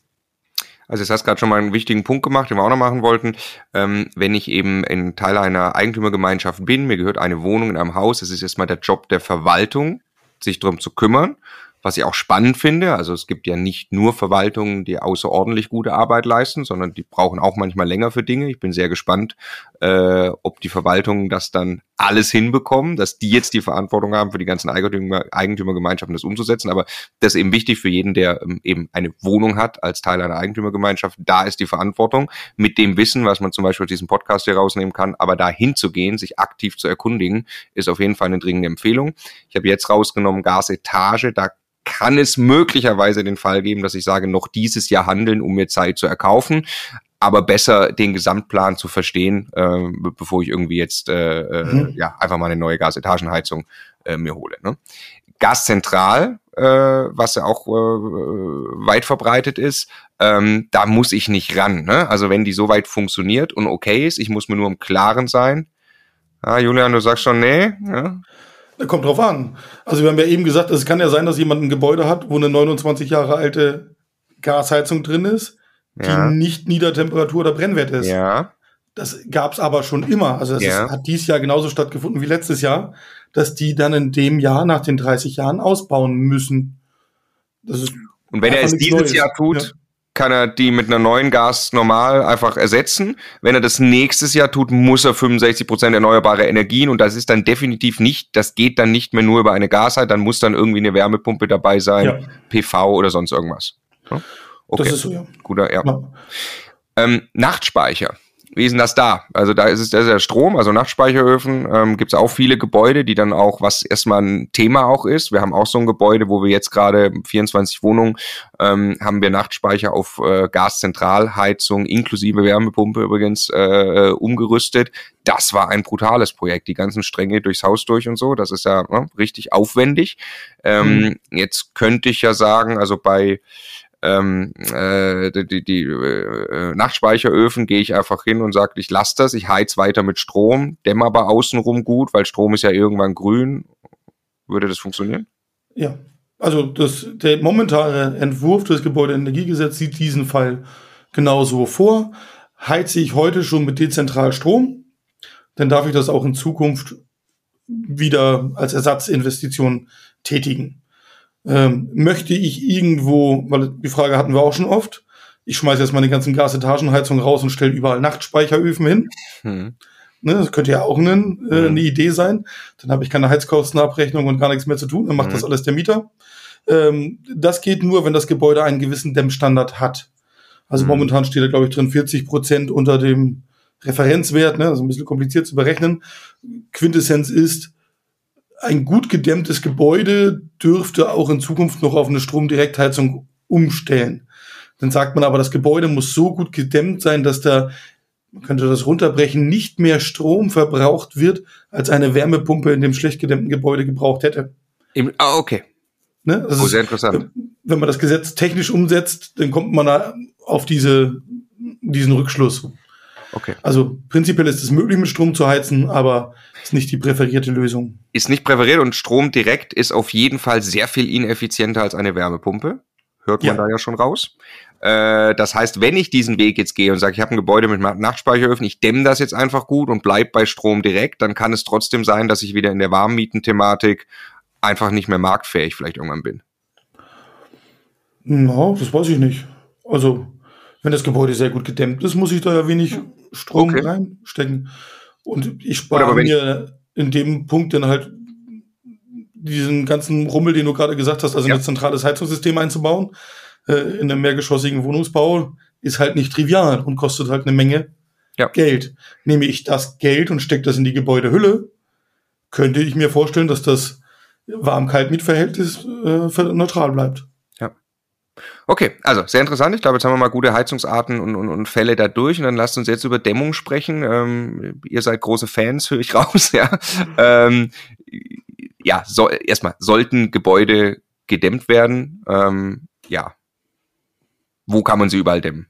Also, jetzt hast gerade schon mal einen wichtigen Punkt gemacht, den wir auch noch machen wollten. Ähm, wenn ich eben in Teil einer Eigentümergemeinschaft bin, mir gehört eine Wohnung in einem Haus, es ist erstmal der Job der Verwaltung, sich darum zu kümmern was ich auch spannend finde. Also es gibt ja nicht nur Verwaltungen, die außerordentlich gute Arbeit leisten, sondern die brauchen auch manchmal länger für Dinge. Ich bin sehr gespannt, äh, ob die Verwaltungen das dann alles hinbekommen, dass die jetzt die Verantwortung haben, für die ganzen Eigentümer, Eigentümergemeinschaften das umzusetzen. Aber das ist eben wichtig für jeden, der ähm, eben eine Wohnung hat als Teil einer Eigentümergemeinschaft. Da ist die Verantwortung mit dem Wissen, was man zum Beispiel aus diesem Podcast hier rausnehmen kann. Aber da hinzugehen, sich aktiv zu erkundigen, ist auf jeden Fall eine dringende Empfehlung. Ich habe jetzt rausgenommen Gasetage. Da kann es möglicherweise den Fall geben, dass ich sage, noch dieses Jahr handeln, um mir Zeit zu erkaufen aber besser den Gesamtplan zu verstehen, äh, bevor ich irgendwie jetzt äh, äh, mhm. ja einfach mal eine neue Gasetagenheizung äh, mir hole. Ne? Gaszentral, äh, was ja auch äh, weit verbreitet ist, ähm, da muss ich nicht ran. Ne? Also wenn die so weit funktioniert und okay ist, ich muss mir nur im Klaren sein. Ah, Julian, du sagst schon, nee. Ja? Kommt drauf an. Also wir haben ja eben gesagt, es kann ja sein, dass jemand ein Gebäude hat, wo eine 29 Jahre alte Gasheizung drin ist, ja. die nicht Niedertemperatur oder Brennwert ist. Ja. Das gab's aber schon immer. Also das ja. ist, hat dieses Jahr genauso stattgefunden wie letztes Jahr, dass die dann in dem Jahr nach den 30 Jahren ausbauen müssen. Das ist Und wenn er es dieses Neues. Jahr tut, ja kann er die mit einer neuen Gas normal einfach ersetzen. Wenn er das nächstes Jahr tut, muss er 65 Prozent erneuerbare Energien und das ist dann definitiv nicht, das geht dann nicht mehr nur über eine Gasheit, dann muss dann irgendwie eine Wärmepumpe dabei sein, ja. PV oder sonst irgendwas. Okay. Das ist so, ja. Guter, ja. ja. Ähm, Nachtspeicher. Wie ist denn das da? Also da ist es der Strom, also Nachtspeicheröfen, ähm, gibt es auch viele Gebäude, die dann auch, was erstmal ein Thema auch ist. Wir haben auch so ein Gebäude, wo wir jetzt gerade 24 Wohnungen ähm, haben wir Nachtspeicher auf äh, Gaszentralheizung inklusive Wärmepumpe übrigens äh, umgerüstet. Das war ein brutales Projekt, die ganzen Stränge durchs Haus durch und so. Das ist ja ne, richtig aufwendig. Ähm, mhm. Jetzt könnte ich ja sagen, also bei ähm, äh, die, die äh, Nachtspeicheröfen gehe ich einfach hin und sage, ich lasse das, ich heiz weiter mit Strom, dämme aber außenrum gut, weil Strom ist ja irgendwann grün. Würde das funktionieren? Ja, also das, der momentane Entwurf des Gebäudeenergiegesetzes sieht diesen Fall genauso vor. Heize ich heute schon mit dezentral Strom, dann darf ich das auch in Zukunft wieder als Ersatzinvestition tätigen. Ähm, möchte ich irgendwo, weil die Frage hatten wir auch schon oft, ich schmeiße jetzt meine ganzen Gasetagenheizung raus und stelle überall Nachtspeicheröfen hin. Hm. Ne, das könnte ja auch eine, äh, eine Idee sein. Dann habe ich keine Heizkostenabrechnung und gar nichts mehr zu tun. Dann macht hm. das alles der Mieter. Ähm, das geht nur, wenn das Gebäude einen gewissen Dämmstandard hat. Also hm. momentan steht da, glaube ich, drin 40 Prozent unter dem Referenzwert. Ne? Das ist ein bisschen kompliziert zu berechnen. Quintessenz ist, ein gut gedämmtes Gebäude dürfte auch in Zukunft noch auf eine Stromdirektheizung umstellen. Dann sagt man aber, das Gebäude muss so gut gedämmt sein, dass da, man könnte das runterbrechen, nicht mehr Strom verbraucht wird, als eine Wärmepumpe in dem schlecht gedämmten Gebäude gebraucht hätte. Im, ah, okay. Ne? Das oh, sehr interessant. wenn man das Gesetz technisch umsetzt, dann kommt man da auf diese, diesen Rückschluss. Okay. Also prinzipiell ist es möglich, mit Strom zu heizen, aber ist nicht die präferierte Lösung. Ist nicht präferiert und Strom direkt ist auf jeden Fall sehr viel ineffizienter als eine Wärmepumpe. Hört man ja. da ja schon raus. Äh, das heißt, wenn ich diesen Weg jetzt gehe und sage, ich habe ein Gebäude mit Nachtspeicheröfen, ich dämme das jetzt einfach gut und bleib bei Strom direkt, dann kann es trotzdem sein, dass ich wieder in der Warmmieten-Thematik einfach nicht mehr marktfähig vielleicht irgendwann bin. Na, das weiß ich nicht. Also wenn das Gebäude sehr gut gedämmt ist, muss ich da ja wenig Strom okay. reinstecken. Und ich spare mir in dem Punkt dann halt diesen ganzen Rummel, den du gerade gesagt hast, also ja. ein zentrales Heizungssystem einzubauen, äh, in einem mehrgeschossigen Wohnungsbau, ist halt nicht trivial und kostet halt eine Menge ja. Geld. Nehme ich das Geld und stecke das in die Gebäudehülle, könnte ich mir vorstellen, dass das Warm-Kalt-Mietverhältnis äh, neutral bleibt. Okay, also sehr interessant. Ich glaube, jetzt haben wir mal gute Heizungsarten und, und, und Fälle da durch und dann lasst uns jetzt über Dämmung sprechen. Ähm, ihr seid große Fans, höre ich raus, ja. Ähm, ja, so, erstmal, sollten Gebäude gedämmt werden? Ähm, ja. Wo kann man sie überall dämmen?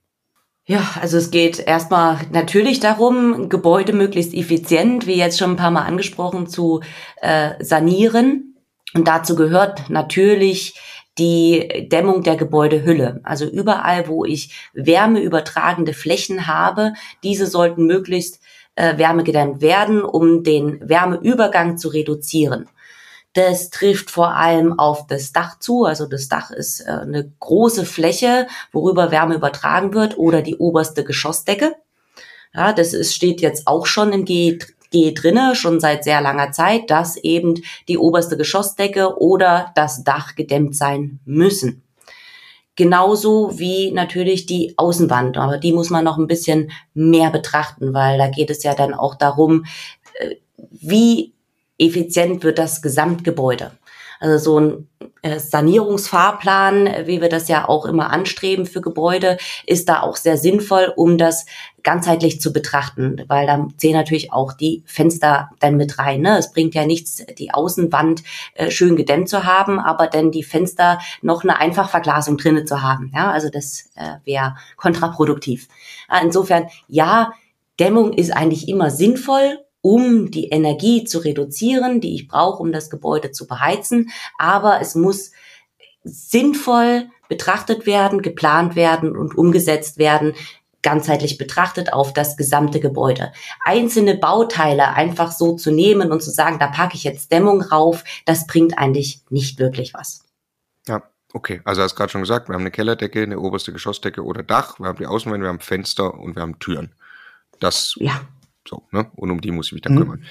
Ja, also es geht erstmal natürlich darum, Gebäude möglichst effizient, wie jetzt schon ein paar Mal angesprochen, zu äh, sanieren. Und dazu gehört natürlich die Dämmung der Gebäudehülle. Also überall, wo ich wärmeübertragende Flächen habe, diese sollten möglichst äh, wärmegedämmt werden, um den Wärmeübergang zu reduzieren. Das trifft vor allem auf das Dach zu. Also das Dach ist äh, eine große Fläche, worüber Wärme übertragen wird oder die oberste Geschossdecke. Ja, das ist, steht jetzt auch schon im G, drinne, schon seit sehr langer Zeit, dass eben die oberste Geschossdecke oder das Dach gedämmt sein müssen. Genauso wie natürlich die Außenwand, aber die muss man noch ein bisschen mehr betrachten, weil da geht es ja dann auch darum, äh, wie effizient wird das Gesamtgebäude. Also so ein äh, Sanierungsfahrplan, wie wir das ja auch immer anstreben für Gebäude, ist da auch sehr sinnvoll, um das ganzheitlich zu betrachten, weil da zählen natürlich auch die Fenster dann mit rein. Ne? Es bringt ja nichts, die Außenwand äh, schön gedämmt zu haben, aber dann die Fenster noch eine Einfachverglasung drinnen zu haben. Ja, also das äh, wäre kontraproduktiv. Insofern, ja, Dämmung ist eigentlich immer sinnvoll um die Energie zu reduzieren, die ich brauche, um das Gebäude zu beheizen. Aber es muss sinnvoll betrachtet werden, geplant werden und umgesetzt werden, ganzheitlich betrachtet auf das gesamte Gebäude. Einzelne Bauteile einfach so zu nehmen und zu sagen, da packe ich jetzt Dämmung rauf, das bringt eigentlich nicht wirklich was. Ja, okay. Also hast gerade schon gesagt, wir haben eine Kellerdecke, eine oberste Geschossdecke oder Dach, wir haben die Außenwände, wir haben Fenster und wir haben Türen. Das ja. So, ne? Und um die muss ich mich dann mhm. kümmern.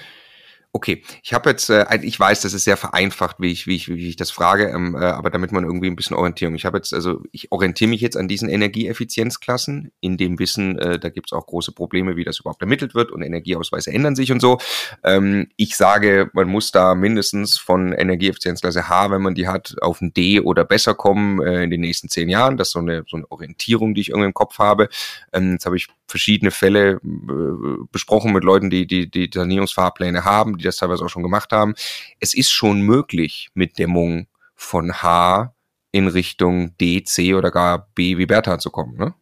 Okay, ich habe jetzt, äh, ich weiß, das ist sehr vereinfacht, wie ich, wie ich, wie ich das frage, ähm, äh, aber damit man irgendwie ein bisschen Orientierung. Ich habe jetzt, also ich orientiere mich jetzt an diesen Energieeffizienzklassen, in dem Wissen, äh, da gibt es auch große Probleme, wie das überhaupt ermittelt wird und Energieausweise ändern sich und so. Ähm, ich sage, man muss da mindestens von Energieeffizienzklasse H, wenn man die hat, auf ein D oder besser kommen äh, in den nächsten zehn Jahren. Das ist so eine, so eine Orientierung, die ich irgendwie im Kopf habe. Ähm, jetzt habe ich verschiedene Fälle äh, besprochen mit Leuten, die, die die Sanierungsfahrpläne haben die das teilweise auch schon gemacht haben. Es ist schon möglich mit Dämmung von H in Richtung D, C oder gar B wie Bertha zu kommen, ne?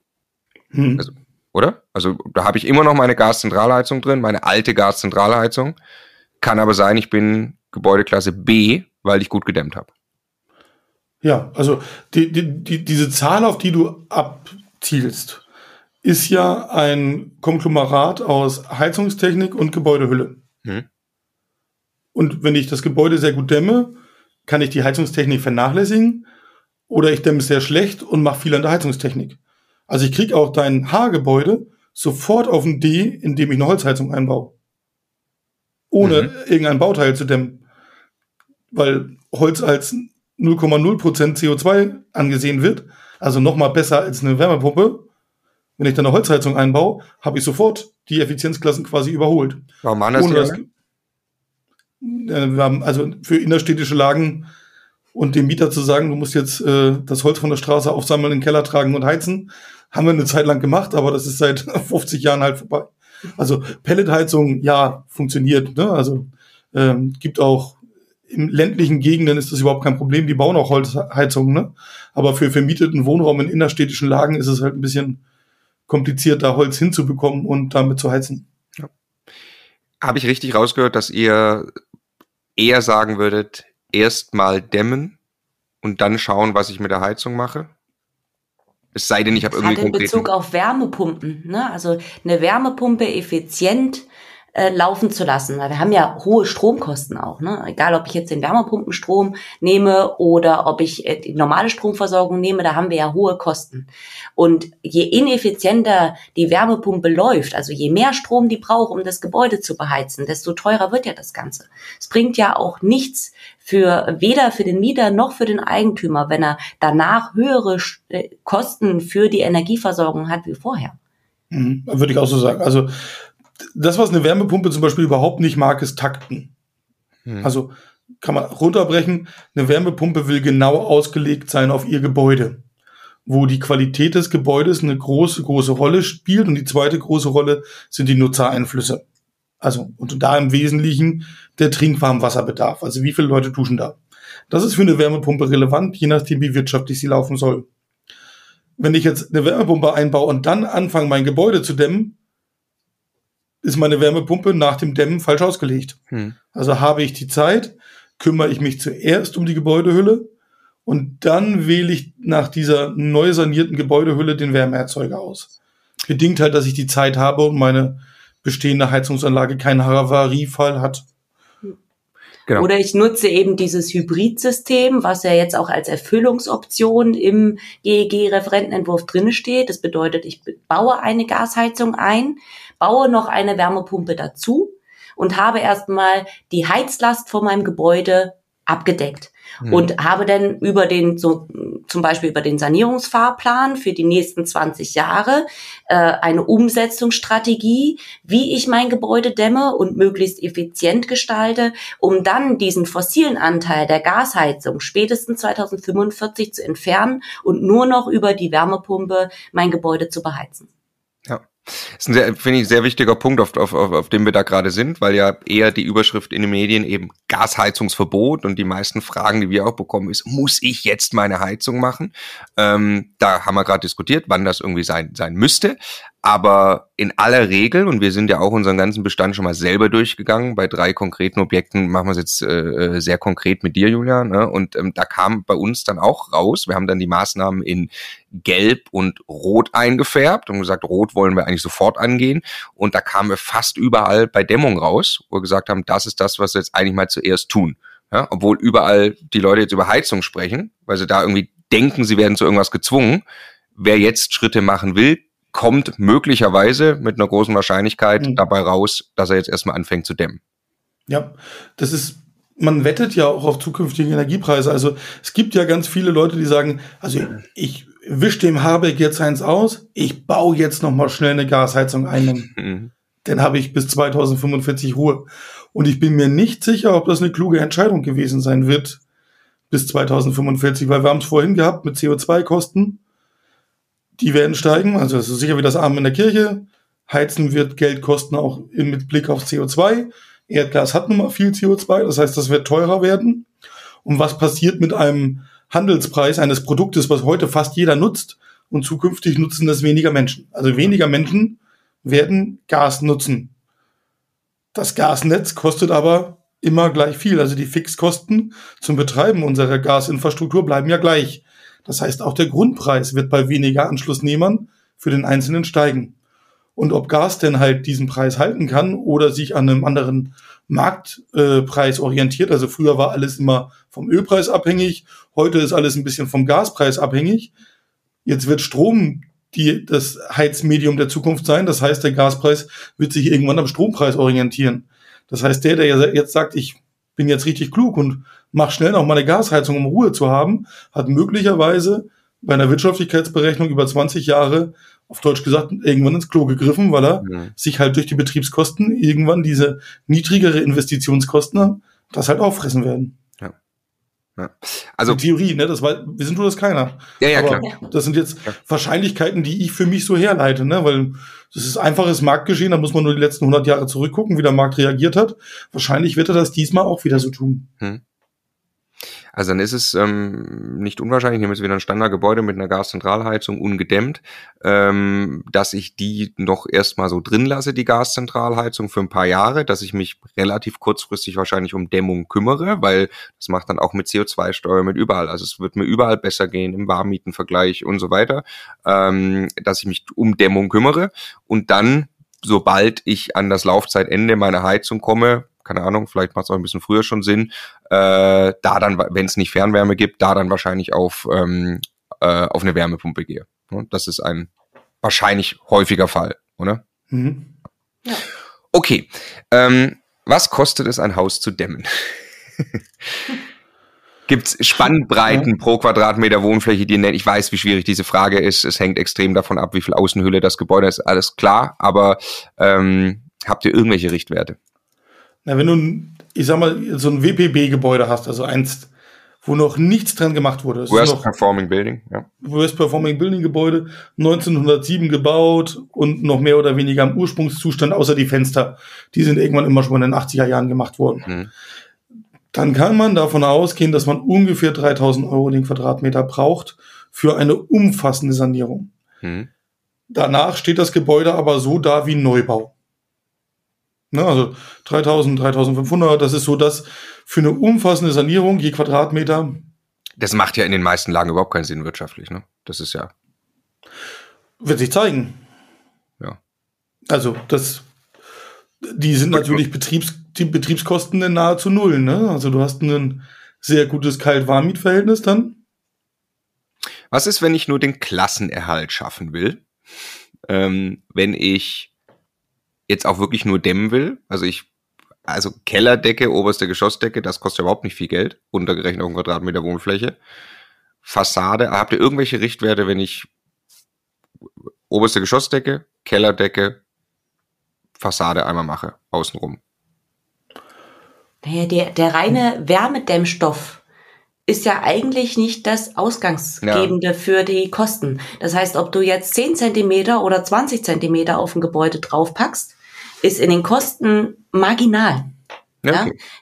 Hm. Also, oder? Also da habe ich immer noch meine Gaszentralheizung drin, meine alte Gaszentralheizung. Kann aber sein, ich bin Gebäudeklasse B, weil ich gut gedämmt habe. Ja, also die, die, die, diese Zahl, auf die du abzielst, ist ja ein Konglomerat aus Heizungstechnik und Gebäudehülle. Hm. Und wenn ich das Gebäude sehr gut dämme, kann ich die Heizungstechnik vernachlässigen oder ich dämme es sehr schlecht und mache viel an der Heizungstechnik. Also ich kriege auch dein H-Gebäude sofort auf ein D, indem ich eine Holzheizung einbaue. Ohne mhm. irgendein Bauteil zu dämmen. Weil Holz als 0,0% CO2 angesehen wird, also nochmal besser als eine Wärmepumpe. Wenn ich dann eine Holzheizung einbaue, habe ich sofort die Effizienzklassen quasi überholt. Warum anders Ohne das, wir haben also für innerstädtische Lagen und dem Mieter zu sagen, du musst jetzt äh, das Holz von der Straße aufsammeln, in den Keller tragen und heizen, haben wir eine Zeit lang gemacht, aber das ist seit 50 Jahren halt vorbei. Also Pelletheizung, ja, funktioniert. Ne? Also ähm, gibt auch in ländlichen Gegenden ist das überhaupt kein Problem. Die bauen auch Holzheizungen. Ne? Aber für vermieteten Wohnraum in innerstädtischen Lagen ist es halt ein bisschen kompliziert, da Holz hinzubekommen und damit zu heizen. Ja. Habe ich richtig rausgehört, dass ihr eher sagen würdet, erst mal dämmen und dann schauen, was ich mit der Heizung mache? Es sei denn, ich habe irgendwie in Bezug auf Wärmepumpen, ne? Also eine Wärmepumpe effizient äh, laufen zu lassen. Weil wir haben ja hohe Stromkosten auch. Ne? Egal, ob ich jetzt den Wärmepumpenstrom nehme oder ob ich äh, die normale Stromversorgung nehme, da haben wir ja hohe Kosten. Und je ineffizienter die Wärmepumpe läuft, also je mehr Strom die braucht, um das Gebäude zu beheizen, desto teurer wird ja das Ganze. Es bringt ja auch nichts für weder für den Mieter noch für den Eigentümer, wenn er danach höhere äh, Kosten für die Energieversorgung hat wie vorher. Mhm, würde ich auch so sagen. Also das, was eine Wärmepumpe zum Beispiel überhaupt nicht mag, ist Takten. Hm. Also kann man runterbrechen, eine Wärmepumpe will genau ausgelegt sein auf ihr Gebäude, wo die Qualität des Gebäudes eine große, große Rolle spielt und die zweite große Rolle sind die Nutzereinflüsse. Also, und da im Wesentlichen der Trinkwarmwasserbedarf. Also wie viele Leute duschen da? Das ist für eine Wärmepumpe relevant, je nachdem, wie wirtschaftlich sie laufen soll. Wenn ich jetzt eine Wärmepumpe einbaue und dann anfange, mein Gebäude zu dämmen, ist meine Wärmepumpe nach dem Dämmen falsch ausgelegt. Hm. Also habe ich die Zeit, kümmere ich mich zuerst um die Gebäudehülle Und dann wähle ich nach dieser neu sanierten Gebäudehülle den Wärmeerzeuger aus. Bedingt halt, dass ich die Zeit habe und meine bestehende Heizungsanlage keinen Havariefall hat. Genau. Oder ich nutze eben dieses Hybridsystem, was ja jetzt auch als Erfüllungsoption im GEG-Referentenentwurf drinne steht. Das bedeutet, ich baue eine Gasheizung ein, baue noch eine Wärmepumpe dazu und habe erstmal die Heizlast von meinem Gebäude abgedeckt mhm. und habe dann über den, so zum Beispiel über den Sanierungsfahrplan für die nächsten 20 Jahre äh, eine Umsetzungsstrategie, wie ich mein Gebäude dämme und möglichst effizient gestalte, um dann diesen fossilen Anteil der Gasheizung spätestens 2045 zu entfernen und nur noch über die Wärmepumpe mein Gebäude zu beheizen. Das ist ein sehr, finde ich, sehr wichtiger Punkt, auf, auf, auf, auf dem wir da gerade sind, weil ja eher die Überschrift in den Medien eben Gasheizungsverbot und die meisten Fragen, die wir auch bekommen, ist, muss ich jetzt meine Heizung machen? Ähm, da haben wir gerade diskutiert, wann das irgendwie sein, sein müsste. Aber in aller Regel, und wir sind ja auch unseren ganzen Bestand schon mal selber durchgegangen, bei drei konkreten Objekten machen wir es jetzt äh, äh, sehr konkret mit dir, Julian. Ne? Und ähm, da kam bei uns dann auch raus, wir haben dann die Maßnahmen in Gelb und Rot eingefärbt und gesagt, Rot wollen wir eigentlich sofort angehen. Und da kamen wir fast überall bei Dämmung raus, wo wir gesagt haben, das ist das, was wir jetzt eigentlich mal zuerst tun. Ja? Obwohl überall die Leute jetzt über Heizung sprechen, weil sie da irgendwie denken, sie werden zu irgendwas gezwungen. Wer jetzt Schritte machen will, kommt möglicherweise mit einer großen Wahrscheinlichkeit mhm. dabei raus, dass er jetzt erstmal anfängt zu dämmen. Ja, das ist, man wettet ja auch auf zukünftige Energiepreise. Also es gibt ja ganz viele Leute, die sagen, also ich wisch dem Habeck jetzt eins aus, ich baue jetzt noch mal schnell eine Gasheizung ein. Mhm. Dann habe ich bis 2045 Ruhe. Und ich bin mir nicht sicher, ob das eine kluge Entscheidung gewesen sein wird bis 2045, weil wir haben es vorhin gehabt mit CO2-Kosten die werden steigen. Also das ist sicher wie das Arm in der Kirche. Heizen wird Geld kosten, auch mit Blick auf CO2. Erdgas hat nun mal viel CO2, das heißt, das wird teurer werden. Und was passiert mit einem Handelspreis eines Produktes, was heute fast jeder nutzt und zukünftig nutzen das weniger Menschen? Also weniger Menschen werden Gas nutzen. Das Gasnetz kostet aber immer gleich viel. Also die Fixkosten zum Betreiben unserer Gasinfrastruktur bleiben ja gleich. Das heißt, auch der Grundpreis wird bei weniger Anschlussnehmern für den Einzelnen steigen. Und ob Gas denn halt diesen Preis halten kann oder sich an einem anderen Marktpreis äh, orientiert. Also früher war alles immer vom Ölpreis abhängig, heute ist alles ein bisschen vom Gaspreis abhängig. Jetzt wird Strom die, das Heizmedium der Zukunft sein. Das heißt, der Gaspreis wird sich irgendwann am Strompreis orientieren. Das heißt, der, der jetzt sagt, ich bin jetzt richtig klug und mach schnell noch mal eine Gasheizung, um Ruhe zu haben, hat möglicherweise bei einer Wirtschaftlichkeitsberechnung über 20 Jahre auf Deutsch gesagt irgendwann ins Klo gegriffen, weil er mhm. sich halt durch die Betriebskosten irgendwann diese niedrigere Investitionskosten das halt auffressen werden. Ja. ja. Also die Theorie, ne, das war, wir sind nur das keiner. Ja, ja, Aber klar. Das sind jetzt ja. Wahrscheinlichkeiten, die ich für mich so herleite, ne, weil das ist einfaches Marktgeschehen, da muss man nur die letzten 100 Jahre zurückgucken, wie der Markt reagiert hat. Wahrscheinlich wird er das diesmal auch wieder so tun. Hm. Also dann ist es ähm, nicht unwahrscheinlich, ich nehme jetzt wieder ein Standardgebäude mit einer Gaszentralheizung ungedämmt, ähm, dass ich die noch erstmal so drin lasse, die Gaszentralheizung für ein paar Jahre, dass ich mich relativ kurzfristig wahrscheinlich um Dämmung kümmere, weil das macht dann auch mit CO2-Steuer mit überall. Also es wird mir überall besser gehen im Warmmietenvergleich und so weiter, ähm, dass ich mich um Dämmung kümmere und dann sobald ich an das Laufzeitende meiner Heizung komme, keine Ahnung, vielleicht macht es auch ein bisschen früher schon Sinn, äh, da dann, wenn es nicht Fernwärme gibt, da dann wahrscheinlich auf, ähm, äh, auf eine Wärmepumpe gehe. Das ist ein wahrscheinlich häufiger Fall, oder? Mhm. Ja. Okay. Ähm, was kostet es, ein Haus zu dämmen? Gibt es Spannbreiten ja. pro Quadratmeter Wohnfläche, die nennen? Ich weiß, wie schwierig diese Frage ist. Es hängt extrem davon ab, wie viel Außenhülle das Gebäude ist. Alles klar, aber ähm, habt ihr irgendwelche Richtwerte? Na, wenn du, ich sag mal, so ein WPB-Gebäude hast, also eins, wo noch nichts dran gemacht wurde. Das Worst Performing Building, ja. Worst Performing Building Gebäude, 1907 gebaut und noch mehr oder weniger im Ursprungszustand, außer die Fenster. Die sind irgendwann immer schon in den 80er Jahren gemacht worden. Mhm. Dann kann man davon ausgehen, dass man ungefähr 3000 Euro den Quadratmeter braucht für eine umfassende Sanierung. Mhm. Danach steht das Gebäude aber so da wie Neubau. Ne, also 3000, 3500, das ist so das für eine umfassende Sanierung je Quadratmeter das macht ja in den meisten Lagen überhaupt keinen Sinn wirtschaftlich, ne? Das ist ja. Wird sich zeigen. Ja. Also, das, die sind natürlich Betriebs, die Betriebskosten in nahezu null, ne? Also, du hast ein sehr gutes Kalt-Warm-Mietverhältnis dann. Was ist, wenn ich nur den Klassenerhalt schaffen will? Ähm, wenn ich jetzt auch wirklich nur dämmen will, also ich, also Kellerdecke, oberste Geschossdecke, das kostet überhaupt nicht viel Geld, untergerechnet auf einen Quadratmeter Wohnfläche. Fassade, habt ihr irgendwelche Richtwerte, wenn ich oberste Geschossdecke, Kellerdecke, Fassade einmal mache, außenrum? Naja, der, der reine Wärmedämmstoff ist ja eigentlich nicht das Ausgangsgebende ja. für die Kosten. Das heißt, ob du jetzt 10 Zentimeter oder 20 Zentimeter auf ein Gebäude draufpackst, ist in den Kosten marginal. Okay.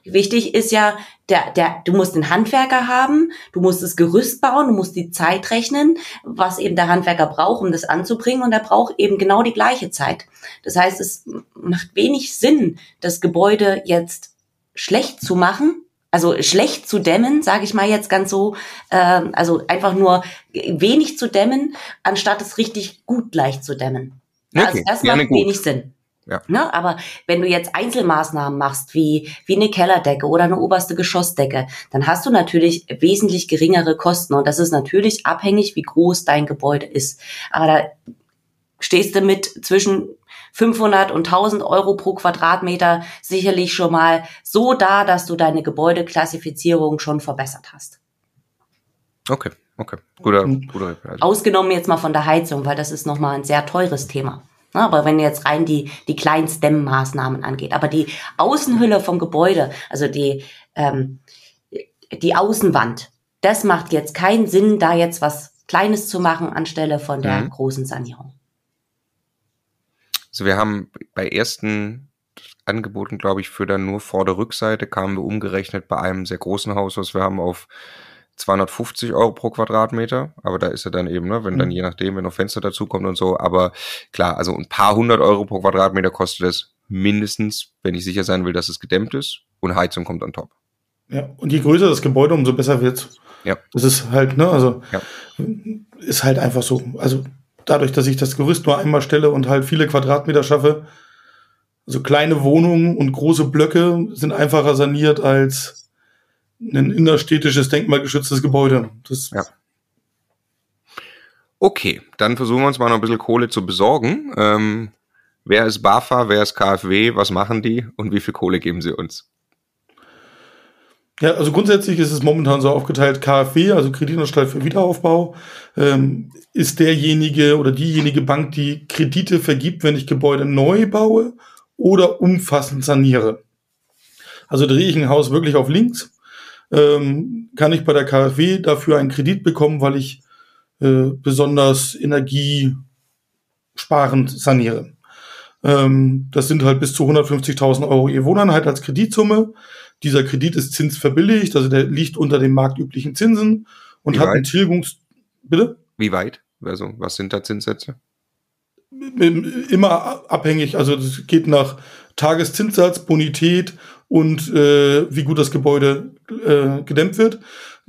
Ja? Wichtig ist ja, der, der, du musst den Handwerker haben, du musst das Gerüst bauen, du musst die Zeit rechnen, was eben der Handwerker braucht, um das anzubringen, und er braucht eben genau die gleiche Zeit. Das heißt, es macht wenig Sinn, das Gebäude jetzt schlecht zu machen, also schlecht zu dämmen, sage ich mal jetzt ganz so, äh, also einfach nur wenig zu dämmen, anstatt es richtig gut leicht zu dämmen. Okay, also das macht wenig Sinn. Ja. Ne? Aber wenn du jetzt Einzelmaßnahmen machst, wie, wie eine Kellerdecke oder eine oberste Geschossdecke, dann hast du natürlich wesentlich geringere Kosten. Und das ist natürlich abhängig, wie groß dein Gebäude ist. Aber da stehst du mit zwischen 500 und 1000 Euro pro Quadratmeter sicherlich schon mal so da, dass du deine Gebäudeklassifizierung schon verbessert hast. Okay, okay. Guter, guter Ausgenommen jetzt mal von der Heizung, weil das ist nochmal ein sehr teures Thema. Ne, aber wenn jetzt rein die, die kleinen Stemmenmaßnahmen angeht, aber die Außenhülle vom Gebäude, also die, ähm, die Außenwand, das macht jetzt keinen Sinn, da jetzt was Kleines zu machen anstelle von der mhm. großen Sanierung. Also wir haben bei ersten Angeboten, glaube ich, für dann nur Vor- der Rückseite kamen wir umgerechnet bei einem sehr großen Haus, was wir haben auf 250 Euro pro Quadratmeter, aber da ist er dann eben, ne, wenn dann mhm. je nachdem, wenn noch Fenster dazukommt und so, aber klar, also ein paar hundert Euro pro Quadratmeter kostet es mindestens, wenn ich sicher sein will, dass es gedämmt ist und Heizung kommt on top. Ja, und je größer das Gebäude, umso besser wird's. Ja. Das ist halt, ne, also ja. ist halt einfach so. Also dadurch, dass ich das Gerüst nur einmal stelle und halt viele Quadratmeter schaffe, also kleine Wohnungen und große Blöcke sind einfacher saniert als ein innerstädtisches, denkmalgeschütztes Gebäude. Das ja. Okay, dann versuchen wir uns mal noch ein bisschen Kohle zu besorgen. Ähm, wer ist BAFA, wer ist KfW, was machen die und wie viel Kohle geben sie uns? Ja, also grundsätzlich ist es momentan so aufgeteilt, KfW, also Kreditanstalt für Wiederaufbau, ähm, ist derjenige oder diejenige Bank, die Kredite vergibt, wenn ich Gebäude neu baue oder umfassend saniere. Also drehe ich ein Haus wirklich auf links ähm, kann ich bei der KfW dafür einen Kredit bekommen, weil ich äh, besonders energiesparend saniere. Ähm, das sind halt bis zu 150.000 Euro je Wohneinheit als Kreditsumme. Dieser Kredit ist zinsverbilligt, also der liegt unter den marktüblichen Zinsen und Wie hat weit? einen Tilgungs... Bitte? Wie weit? Also, was sind da Zinssätze? Immer abhängig, also das geht nach Tageszinssatz, Bonität und äh, wie gut das Gebäude äh, gedämmt wird.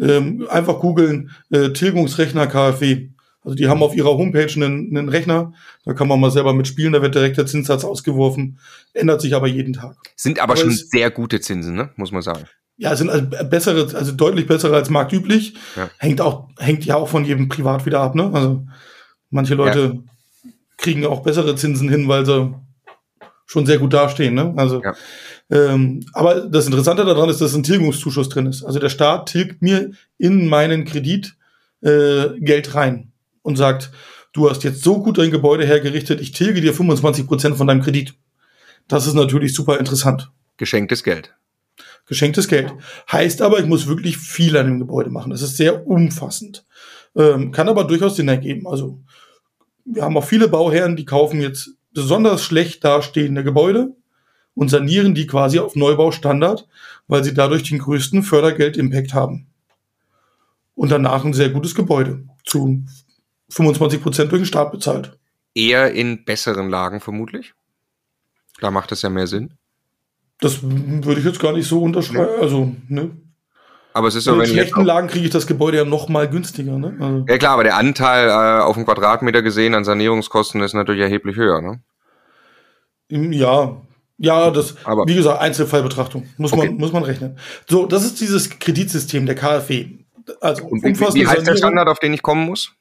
Ähm, einfach googeln äh, Tilgungsrechner KfW. Also die haben auf ihrer Homepage einen, einen Rechner, da kann man mal selber mitspielen, da wird direkt der Zinssatz ausgeworfen, ändert sich aber jeden Tag. Sind aber, aber schon es, sehr gute Zinsen, ne? muss man sagen. Ja, sind also bessere, also deutlich bessere als marktüblich. Ja. Hängt auch, hängt ja auch von jedem Privat wieder ab, ne? Also manche Leute ja. kriegen auch bessere Zinsen hin, weil sie schon sehr gut dastehen, ne? Also ja. Ähm, aber das Interessante daran ist, dass ein Tilgungszuschuss drin ist. Also der Staat tilgt mir in meinen Kredit äh, Geld rein und sagt, du hast jetzt so gut dein Gebäude hergerichtet, ich tilge dir 25 Prozent von deinem Kredit. Das ist natürlich super interessant. Geschenktes Geld. Geschenktes Geld. Heißt aber, ich muss wirklich viel an dem Gebäude machen. Das ist sehr umfassend. Ähm, kann aber durchaus Sinn ergeben. Also wir haben auch viele Bauherren, die kaufen jetzt besonders schlecht dastehende Gebäude und sanieren die quasi auf Neubaustandard, weil sie dadurch den größten Fördergeld-Impact haben. Und danach ein sehr gutes Gebäude zu 25 Prozent durch den Staat bezahlt. Eher in besseren Lagen vermutlich. Da macht das ja mehr Sinn. Das würde ich jetzt gar nicht so unterschreiben. Also, ne? Aber es ist In so, wenn schlechten Lagen kriege ich das Gebäude ja noch mal günstiger. Ne? Also, Ja klar, aber der Anteil äh, auf den Quadratmeter gesehen an Sanierungskosten ist natürlich erheblich höher. Ne? ja, ja, das, Aber- wie gesagt, Einzelfallbetrachtung. Muss, Okay. man, muss man rechnen. So, das ist dieses Kreditsystem der KfW. Also Und wie, wie heißt der Standard, auf den ich kommen muss?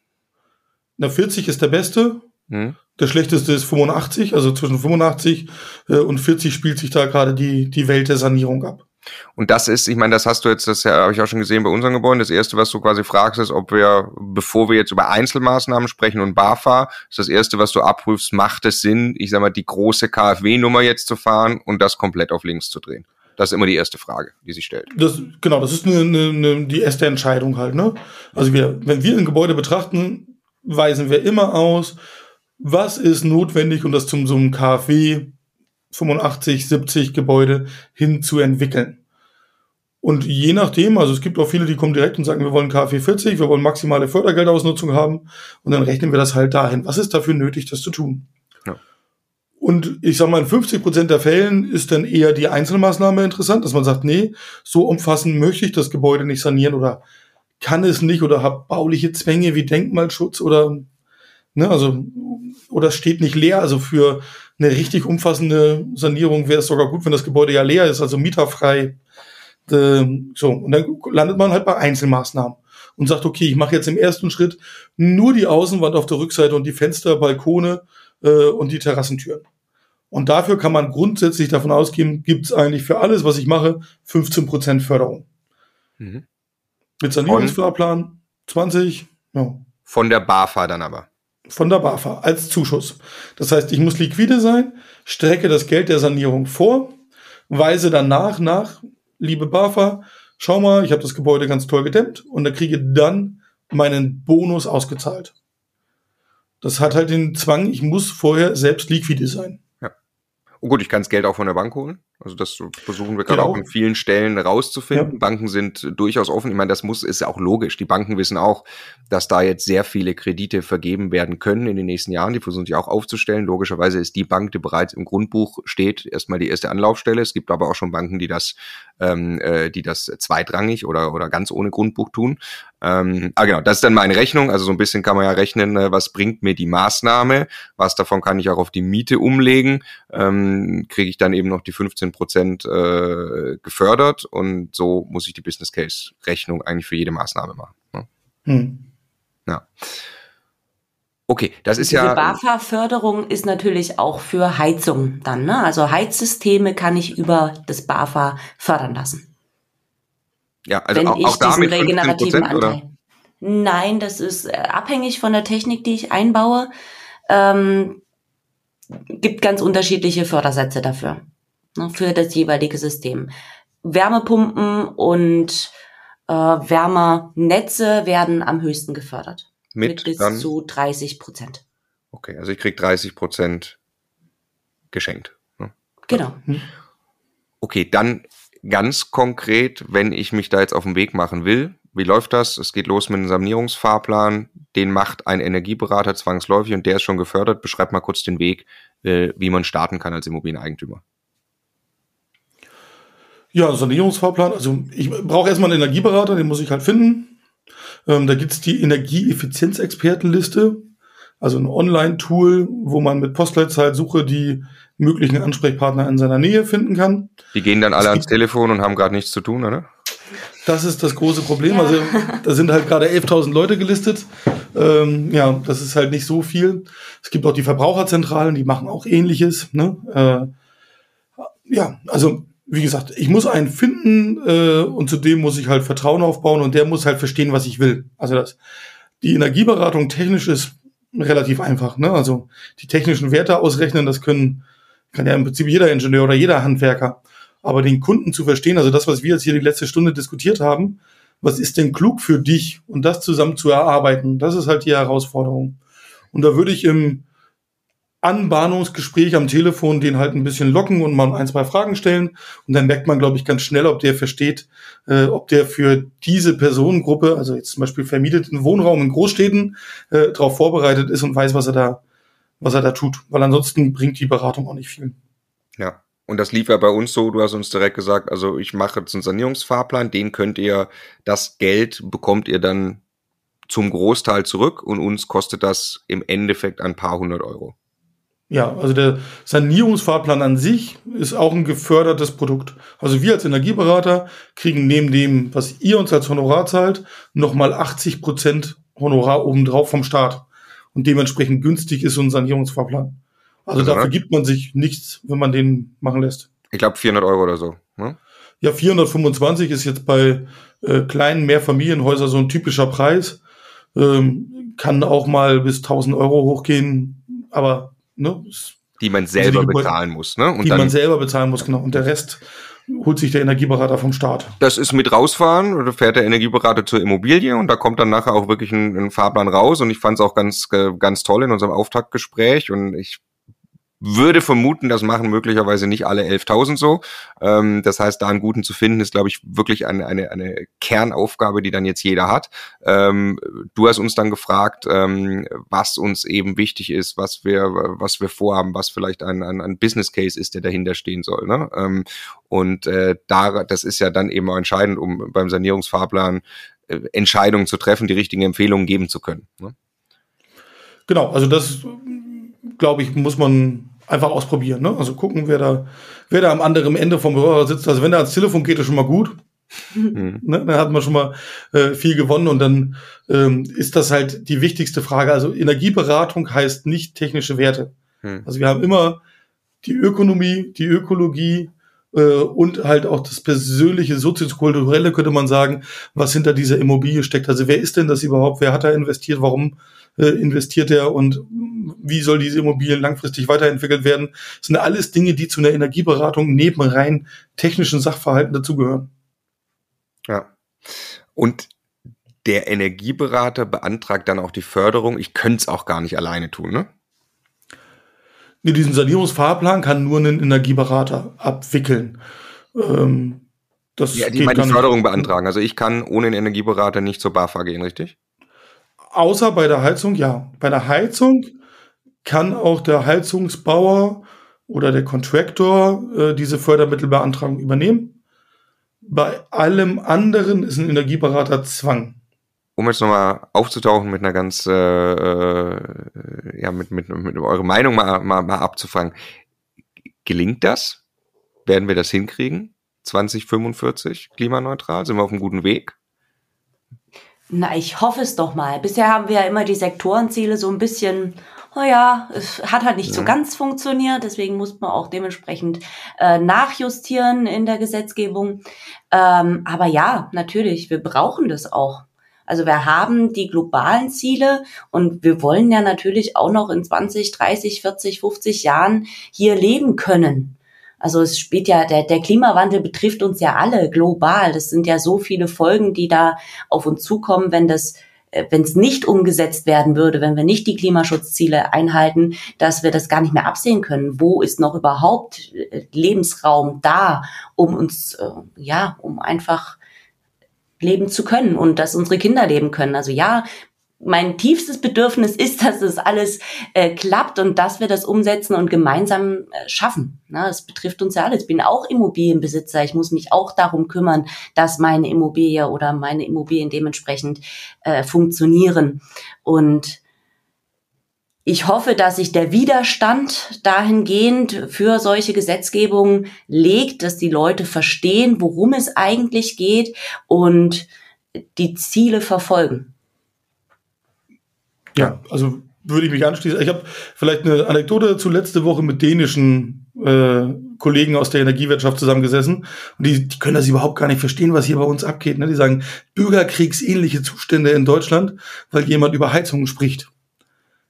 Na, 40 ist der beste. Hm? Der schlechteste ist 85, also zwischen 85 äh, und 40 spielt sich da gerade die, die Welt der Sanierung ab. Und das ist, ich meine, das hast du jetzt, das habe ich auch schon gesehen bei unseren Gebäuden. Das erste, was du quasi fragst, ist, ob wir, bevor wir jetzt über Einzelmaßnahmen sprechen und BAFA, ist das erste, was du abprüfst, macht es Sinn, ich sag mal, die große KfW-Nummer jetzt zu fahren und das komplett auf links zu drehen? Das ist immer die erste Frage, die sich stellt. Das, genau, das ist eine, eine, eine, die erste Entscheidung halt. Ne? Also wir, wenn wir ein Gebäude betrachten, weisen wir immer aus, was ist notwendig, um das zum so einem KfW 85, 70 Gebäude hin zu entwickeln. Und je nachdem, also es gibt auch viele, die kommen direkt und sagen, wir wollen KfW 40, wir wollen maximale Fördergeldausnutzung haben und dann rechnen wir das halt dahin. Was ist dafür nötig, das zu tun? Ja. Und ich sag mal, in 50 Prozent der Fällen ist dann eher die Einzelmaßnahme interessant, dass man sagt, nee, so umfassend möchte ich das Gebäude nicht sanieren oder kann es nicht oder habe bauliche Zwänge wie Denkmalschutz oder ne, also oder steht nicht leer. Also für eine richtig umfassende Sanierung wäre es sogar gut, wenn das Gebäude ja leer ist, also mieterfrei. Ähm, so und dann landet man halt bei Einzelmaßnahmen und sagt, okay, ich mache jetzt im ersten Schritt nur die Außenwand auf der Rückseite und die Fenster, Balkone äh, und die Terrassentüren. Und dafür kann man grundsätzlich davon ausgehen, gibt es eigentlich für alles, was ich mache, 15% Förderung. Mhm. Mit Sanierungsfahrplan 20, ja, Von der BAFA dann aber. von der BAFA als Zuschuss. Das heißt, ich muss liquide sein, strecke das Geld der Sanierung vor, weise danach nach, liebe BAFA, schau mal, ich habe das Gebäude ganz toll gedämmt und da kriege dann meinen Bonus ausgezahlt. Das hat halt den Zwang, ich muss vorher selbst liquide sein. Oh gut, ich kann das Geld auch von der Bank holen. Also das versuchen wir gerade Genau. auch in vielen Stellen rauszufinden. Ja. Banken sind durchaus offen. Ich meine, das muss ist ja auch logisch. Die Banken wissen auch, dass da jetzt sehr viele Kredite vergeben werden können in den nächsten Jahren. Die versuchen sich auch aufzustellen. Logischerweise ist die Bank, die bereits im Grundbuch steht, erstmal die erste Anlaufstelle. Es gibt aber auch schon Banken, die das, ähm, äh, die das zweitrangig oder oder ganz ohne Grundbuch tun. Ähm, ah genau, das ist dann meine Rechnung. Also so ein bisschen kann man ja rechnen, äh, was bringt mir die Maßnahme, was davon kann ich auch auf die Miete umlegen, ähm, kriege ich dann eben noch die 15 Prozent äh, gefördert und so muss ich die Business Case Rechnung eigentlich für jede Maßnahme machen. Ne? Hm. Ja. Okay, das ist Diese ja BAFA-Förderung ist natürlich auch für Heizung dann. Ne? Also Heizsysteme kann ich über das BAFA fördern lassen. ja also wenn auch, ich auch da diesen mit 15 regenerativen Prozent oder Anteil. Nein, das ist äh, abhängig von der Technik, die ich einbaue. Ähm, gibt ganz unterschiedliche Fördersätze dafür, ne, für das jeweilige System. Wärmepumpen und äh, Wärmernetze werden am höchsten gefördert. mit, bis dann zu 30 Prozent. okay, also ich krieg 30 Prozent geschenkt. Ne? Genau. Okay, dann ganz konkret, wenn ich mich da jetzt auf den Weg machen will, wie läuft das? Es geht los mit einem Sanierungsfahrplan, den macht ein Energieberater zwangsläufig und der ist schon gefördert. Beschreib mal kurz den Weg, äh, wie man starten kann als Immobilieneigentümer. Ja, Sanierungsfahrplan. Also ich brauche erstmal einen Energieberater, den muss ich halt finden. Ähm, da gibt's die Energieeffizienzexpertenliste, also ein Online-Tool, wo man mit Postleitzahlsuche die möglichen Ansprechpartner in seiner Nähe finden kann. Die gehen dann alle ans Telefon und haben gerade nichts zu tun, oder? Das ist das große Problem. Ja. Also da sind halt gerade 11.000 Leute gelistet. Ähm, ja, das ist halt nicht so viel. Es gibt auch die Verbraucherzentralen, die machen auch Ähnliches. Ne? Äh, ja, also wie gesagt, ich muss einen finden äh, und zudem muss ich halt Vertrauen aufbauen und der muss halt verstehen, was ich will. Also das, die Energieberatung technisch ist relativ einfach. Ne? Also die technischen Werte ausrechnen, das können kann ja im Prinzip jeder Ingenieur oder jeder Handwerker. Aber den Kunden zu verstehen, also das, was wir jetzt hier die letzte Stunde diskutiert haben, was ist denn klug für dich und das zusammen zu erarbeiten, das ist halt die Herausforderung. Und da würde ich im Anbahnungsgespräch am Telefon den halt ein bisschen locken und mal ein, zwei Fragen stellen. Und dann merkt man, glaube ich, ganz schnell, ob der versteht, äh, ob der für diese Personengruppe, also jetzt zum Beispiel vermieteten Wohnraum in Großstädten, äh, darauf vorbereitet ist und weiß, was er da, was er da tut. Weil ansonsten bringt die Beratung auch nicht viel. Ja. Und das lief ja bei uns so, du hast uns direkt gesagt, also ich mache jetzt einen Sanierungsfahrplan, den könnt ihr, das Geld bekommt ihr dann zum Großteil zurück und uns kostet das im Endeffekt ein paar hundert Euro. Ja, also der Sanierungsfahrplan an sich ist auch ein gefördertes Produkt. Also wir als Energieberater kriegen neben dem, was ihr uns als Honorar zahlt, nochmal 80 Prozent Honorar obendrauf vom Staat. Und dementsprechend günstig ist so ein Sanierungsfahrplan. Also, also dafür gibt man sich nichts, wenn man den machen lässt. Ich glaube 400 Euro oder so. Ne? Ja, 425 ist jetzt bei äh, kleinen Mehrfamilienhäusern so ein typischer Preis. Ähm, kann auch mal bis 1000 Euro hochgehen, aber ne, die man selber also die bezahlen muss, ne? Und die dann, man selber bezahlen muss, genau. Und der Rest holt sich der Energieberater vom Staat. Das ist mit rausfahren oder fährt der Energieberater zur Immobilie und da kommt dann nachher auch wirklich ein, ein Fahrplan raus und ich fand es auch ganz ganz toll in unserem Auftaktgespräch und ich würde vermuten, das machen möglicherweise nicht alle 11.000 so. Ähm, das heißt, da einen guten zu finden, ist, glaube ich, wirklich eine, eine, eine Kernaufgabe, die dann jetzt jeder hat. Ähm, du hast uns dann gefragt, ähm, was uns eben wichtig ist, was wir, was wir vorhaben, was vielleicht ein, ein, ein Business Case ist, der dahinter stehen soll. Ne? Ähm, und äh, da, das ist ja dann eben auch entscheidend, um beim Sanierungsfahrplan äh, Entscheidungen zu treffen, die richtigen Empfehlungen geben zu können. Ne? Genau, also das glaube ich, muss man einfach ausprobieren. Ne? Also gucken, wer da, wer da am anderen Ende vom Hörer sitzt. Also wenn er ans Telefon geht, ist schon mal gut. Mhm. ne? Dann hat man schon mal äh, viel gewonnen und dann ähm, ist das halt die wichtigste Frage. Also Energieberatung heißt nicht technische Werte. Mhm. Also wir haben immer die Ökonomie, die Ökologie äh, und halt auch das persönliche, soziokulturelle, könnte man sagen, was hinter dieser Immobilie steckt. Also wer ist denn das überhaupt? Wer hat da investiert? Warum äh, investiert er und wie soll diese Immobilie langfristig weiterentwickelt werden. Das sind alles Dinge, die zu einer Energieberatung neben rein technischen Sachverhalten dazugehören. Ja. Und der Energieberater beantragt dann auch die Förderung. Ich könnte es auch gar nicht alleine tun, ne? Nee, diesen Sanierungsfahrplan kann nur ein Energieberater abwickeln. Ähm, das ja, die meine Förderung beantragen. Also ich kann ohne einen Energieberater nicht zur BAFA gehen, richtig? Außer bei der Heizung, ja. Bei der Heizung kann auch der Heizungsbauer oder der Contractor äh, diese Fördermittelbeantragung übernehmen. Bei allem anderen ist ein Energieberater Zwang. Um jetzt nochmal aufzutauchen mit einer ganz, äh, äh, ja, mit, mit, mit eurer Meinung mal, mal, mal abzufangen. Gelingt das? Werden wir das hinkriegen? 2045 klimaneutral? Sind wir auf einem guten Weg? Na, ich hoffe es doch mal. Bisher haben wir ja immer die Sektorenziele so ein bisschen, oh ja, es hat halt nicht ja. so ganz funktioniert, deswegen muss man auch dementsprechend äh, nachjustieren in der Gesetzgebung. Ähm, aber ja, natürlich, wir brauchen das auch. Also wir haben die globalen Ziele und wir wollen ja natürlich auch noch in 20, 30, 40, 50 Jahren hier leben können. Also es spielt ja, der, der Klimawandel betrifft uns ja alle global. Das sind ja so viele Folgen, die da auf uns zukommen, wenn das äh, wenn es nicht umgesetzt werden würde, wenn wir nicht die Klimaschutzziele einhalten, dass wir das gar nicht mehr absehen können. Wo ist noch überhaupt äh, Lebensraum da, um uns, äh, ja, um einfach leben zu können und dass unsere Kinder leben können. Also ja, mein tiefstes Bedürfnis ist, dass es alles äh, klappt und dass wir das umsetzen und gemeinsam äh, schaffen. Na, das betrifft uns ja alle. Ich bin auch Immobilienbesitzer. Ich muss mich auch darum kümmern, dass meine Immobilie oder meine Immobilien dementsprechend äh, funktionieren. Und ich hoffe, dass sich der Widerstand dahingehend für solche Gesetzgebungen legt, dass die Leute verstehen, worum es eigentlich geht und die Ziele verfolgen. Ja, also würde ich mich anschließen. Ich habe vielleicht eine Anekdote zu letzte Woche mit dänischen äh, Kollegen aus der Energiewirtschaft zusammengesessen und die, die können das überhaupt gar nicht verstehen, was hier bei uns abgeht. Ne? Die sagen Bürgerkriegsähnliche Zustände in Deutschland, weil jemand über Heizungen spricht.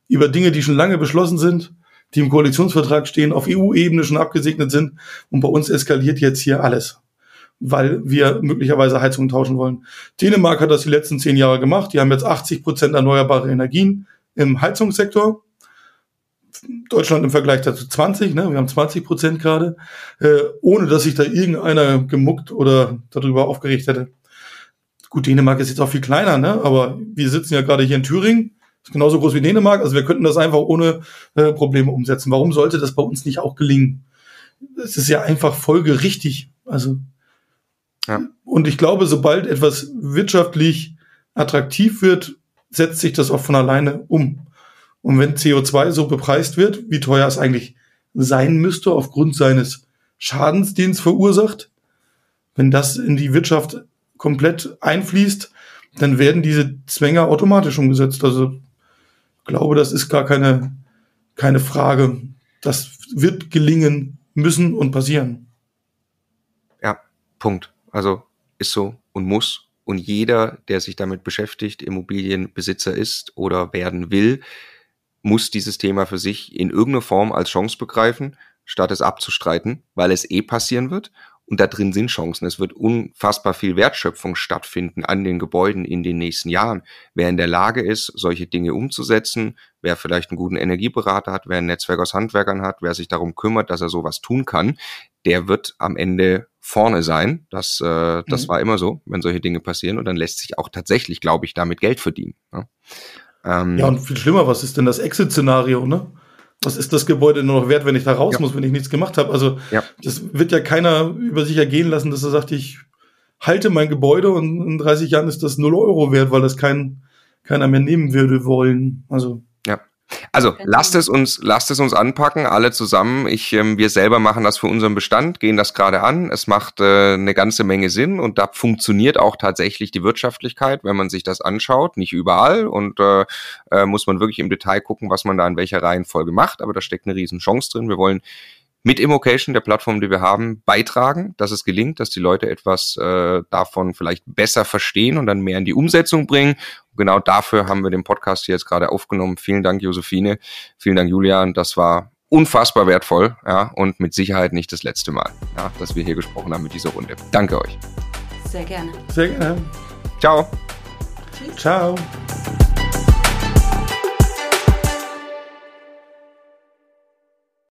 Über Dinge, die schon lange beschlossen sind, die im Koalitionsvertrag stehen, auf EU-Ebene schon abgesegnet sind und bei uns eskaliert jetzt hier alles weil wir möglicherweise Heizungen tauschen wollen. Dänemark hat das die letzten zehn Jahre gemacht. Die haben jetzt 80 Prozent erneuerbare Energien im Heizungssektor. Deutschland im Vergleich dazu 20, ne? wir haben 20 Prozent gerade, äh, ohne dass sich da irgendeiner gemuckt oder darüber aufgeregt hätte. Gut, Dänemark ist jetzt auch viel kleiner, ne? aber wir sitzen ja gerade hier in Thüringen, ist genauso groß wie Dänemark, also wir könnten das einfach ohne äh, Probleme umsetzen. Warum sollte das bei uns nicht auch gelingen? es ist ja einfach folgerichtig. Also, ja. und ich glaube, sobald etwas wirtschaftlich attraktiv wird, setzt sich das auch von alleine um. Und wenn CO2 so bepreist wird, wie teuer es eigentlich sein müsste aufgrund seines Schadens, den es verursacht, wenn das in die Wirtschaft komplett einfließt, dann werden diese Zwänge automatisch umgesetzt. Also ich glaube, das ist gar keine, keine Frage. Das wird gelingen müssen und passieren. Ja, Punkt. Also ist so und muss. Und jeder, der sich damit beschäftigt, Immobilienbesitzer ist oder werden will, muss dieses Thema für sich in irgendeiner Form als Chance begreifen, statt es abzustreiten, weil es eh passieren wird und da drin sind Chancen. Es wird unfassbar viel Wertschöpfung stattfinden an den Gebäuden in den nächsten Jahren. Wer in der Lage ist, solche Dinge umzusetzen, wer vielleicht einen guten Energieberater hat, wer ein Netzwerk aus Handwerkern hat, wer sich darum kümmert, dass er sowas tun kann, der wird am Ende vorne sein. Das, äh, das mhm. war immer so, wenn solche Dinge passieren. Und dann lässt sich auch tatsächlich, glaube ich, damit Geld verdienen. Ne? Ähm, ja, und viel schlimmer, was ist denn das Exit-Szenario, ne? was ist das Gebäude nur noch wert, wenn ich da raus ja. muss, wenn ich nichts gemacht habe? Also ja. das wird ja keiner über sich ergehen lassen, dass er sagt, ich halte mein Gebäude und in 30 Jahren ist das 0 Euro wert, weil das kein, keiner mehr nehmen würde wollen. Also also lasst es uns, lasst es uns anpacken, alle zusammen. Ich, ähm, wir selber machen das für unseren Bestand, gehen das gerade an. Es macht äh, eine ganze Menge Sinn und da funktioniert auch tatsächlich die Wirtschaftlichkeit, wenn man sich das anschaut. Nicht überall und äh, äh, muss man wirklich im Detail gucken, was man da in welcher Reihenfolge macht. Aber da steckt eine riesen Chance drin. Wir wollen mit Immocation, der Plattform, die wir haben, beitragen, dass es gelingt, dass die Leute etwas äh, davon vielleicht besser verstehen und dann mehr in die Umsetzung bringen. Und genau dafür haben wir den Podcast hier jetzt gerade aufgenommen. Vielen Dank, Josephine. Vielen Dank, Julian. Das war unfassbar wertvoll, ja, und mit Sicherheit nicht das letzte Mal, ja, dass wir hier gesprochen haben mit dieser Runde. Danke euch. Sehr gerne. Sehr gerne. Ciao. Tschüss. Ciao.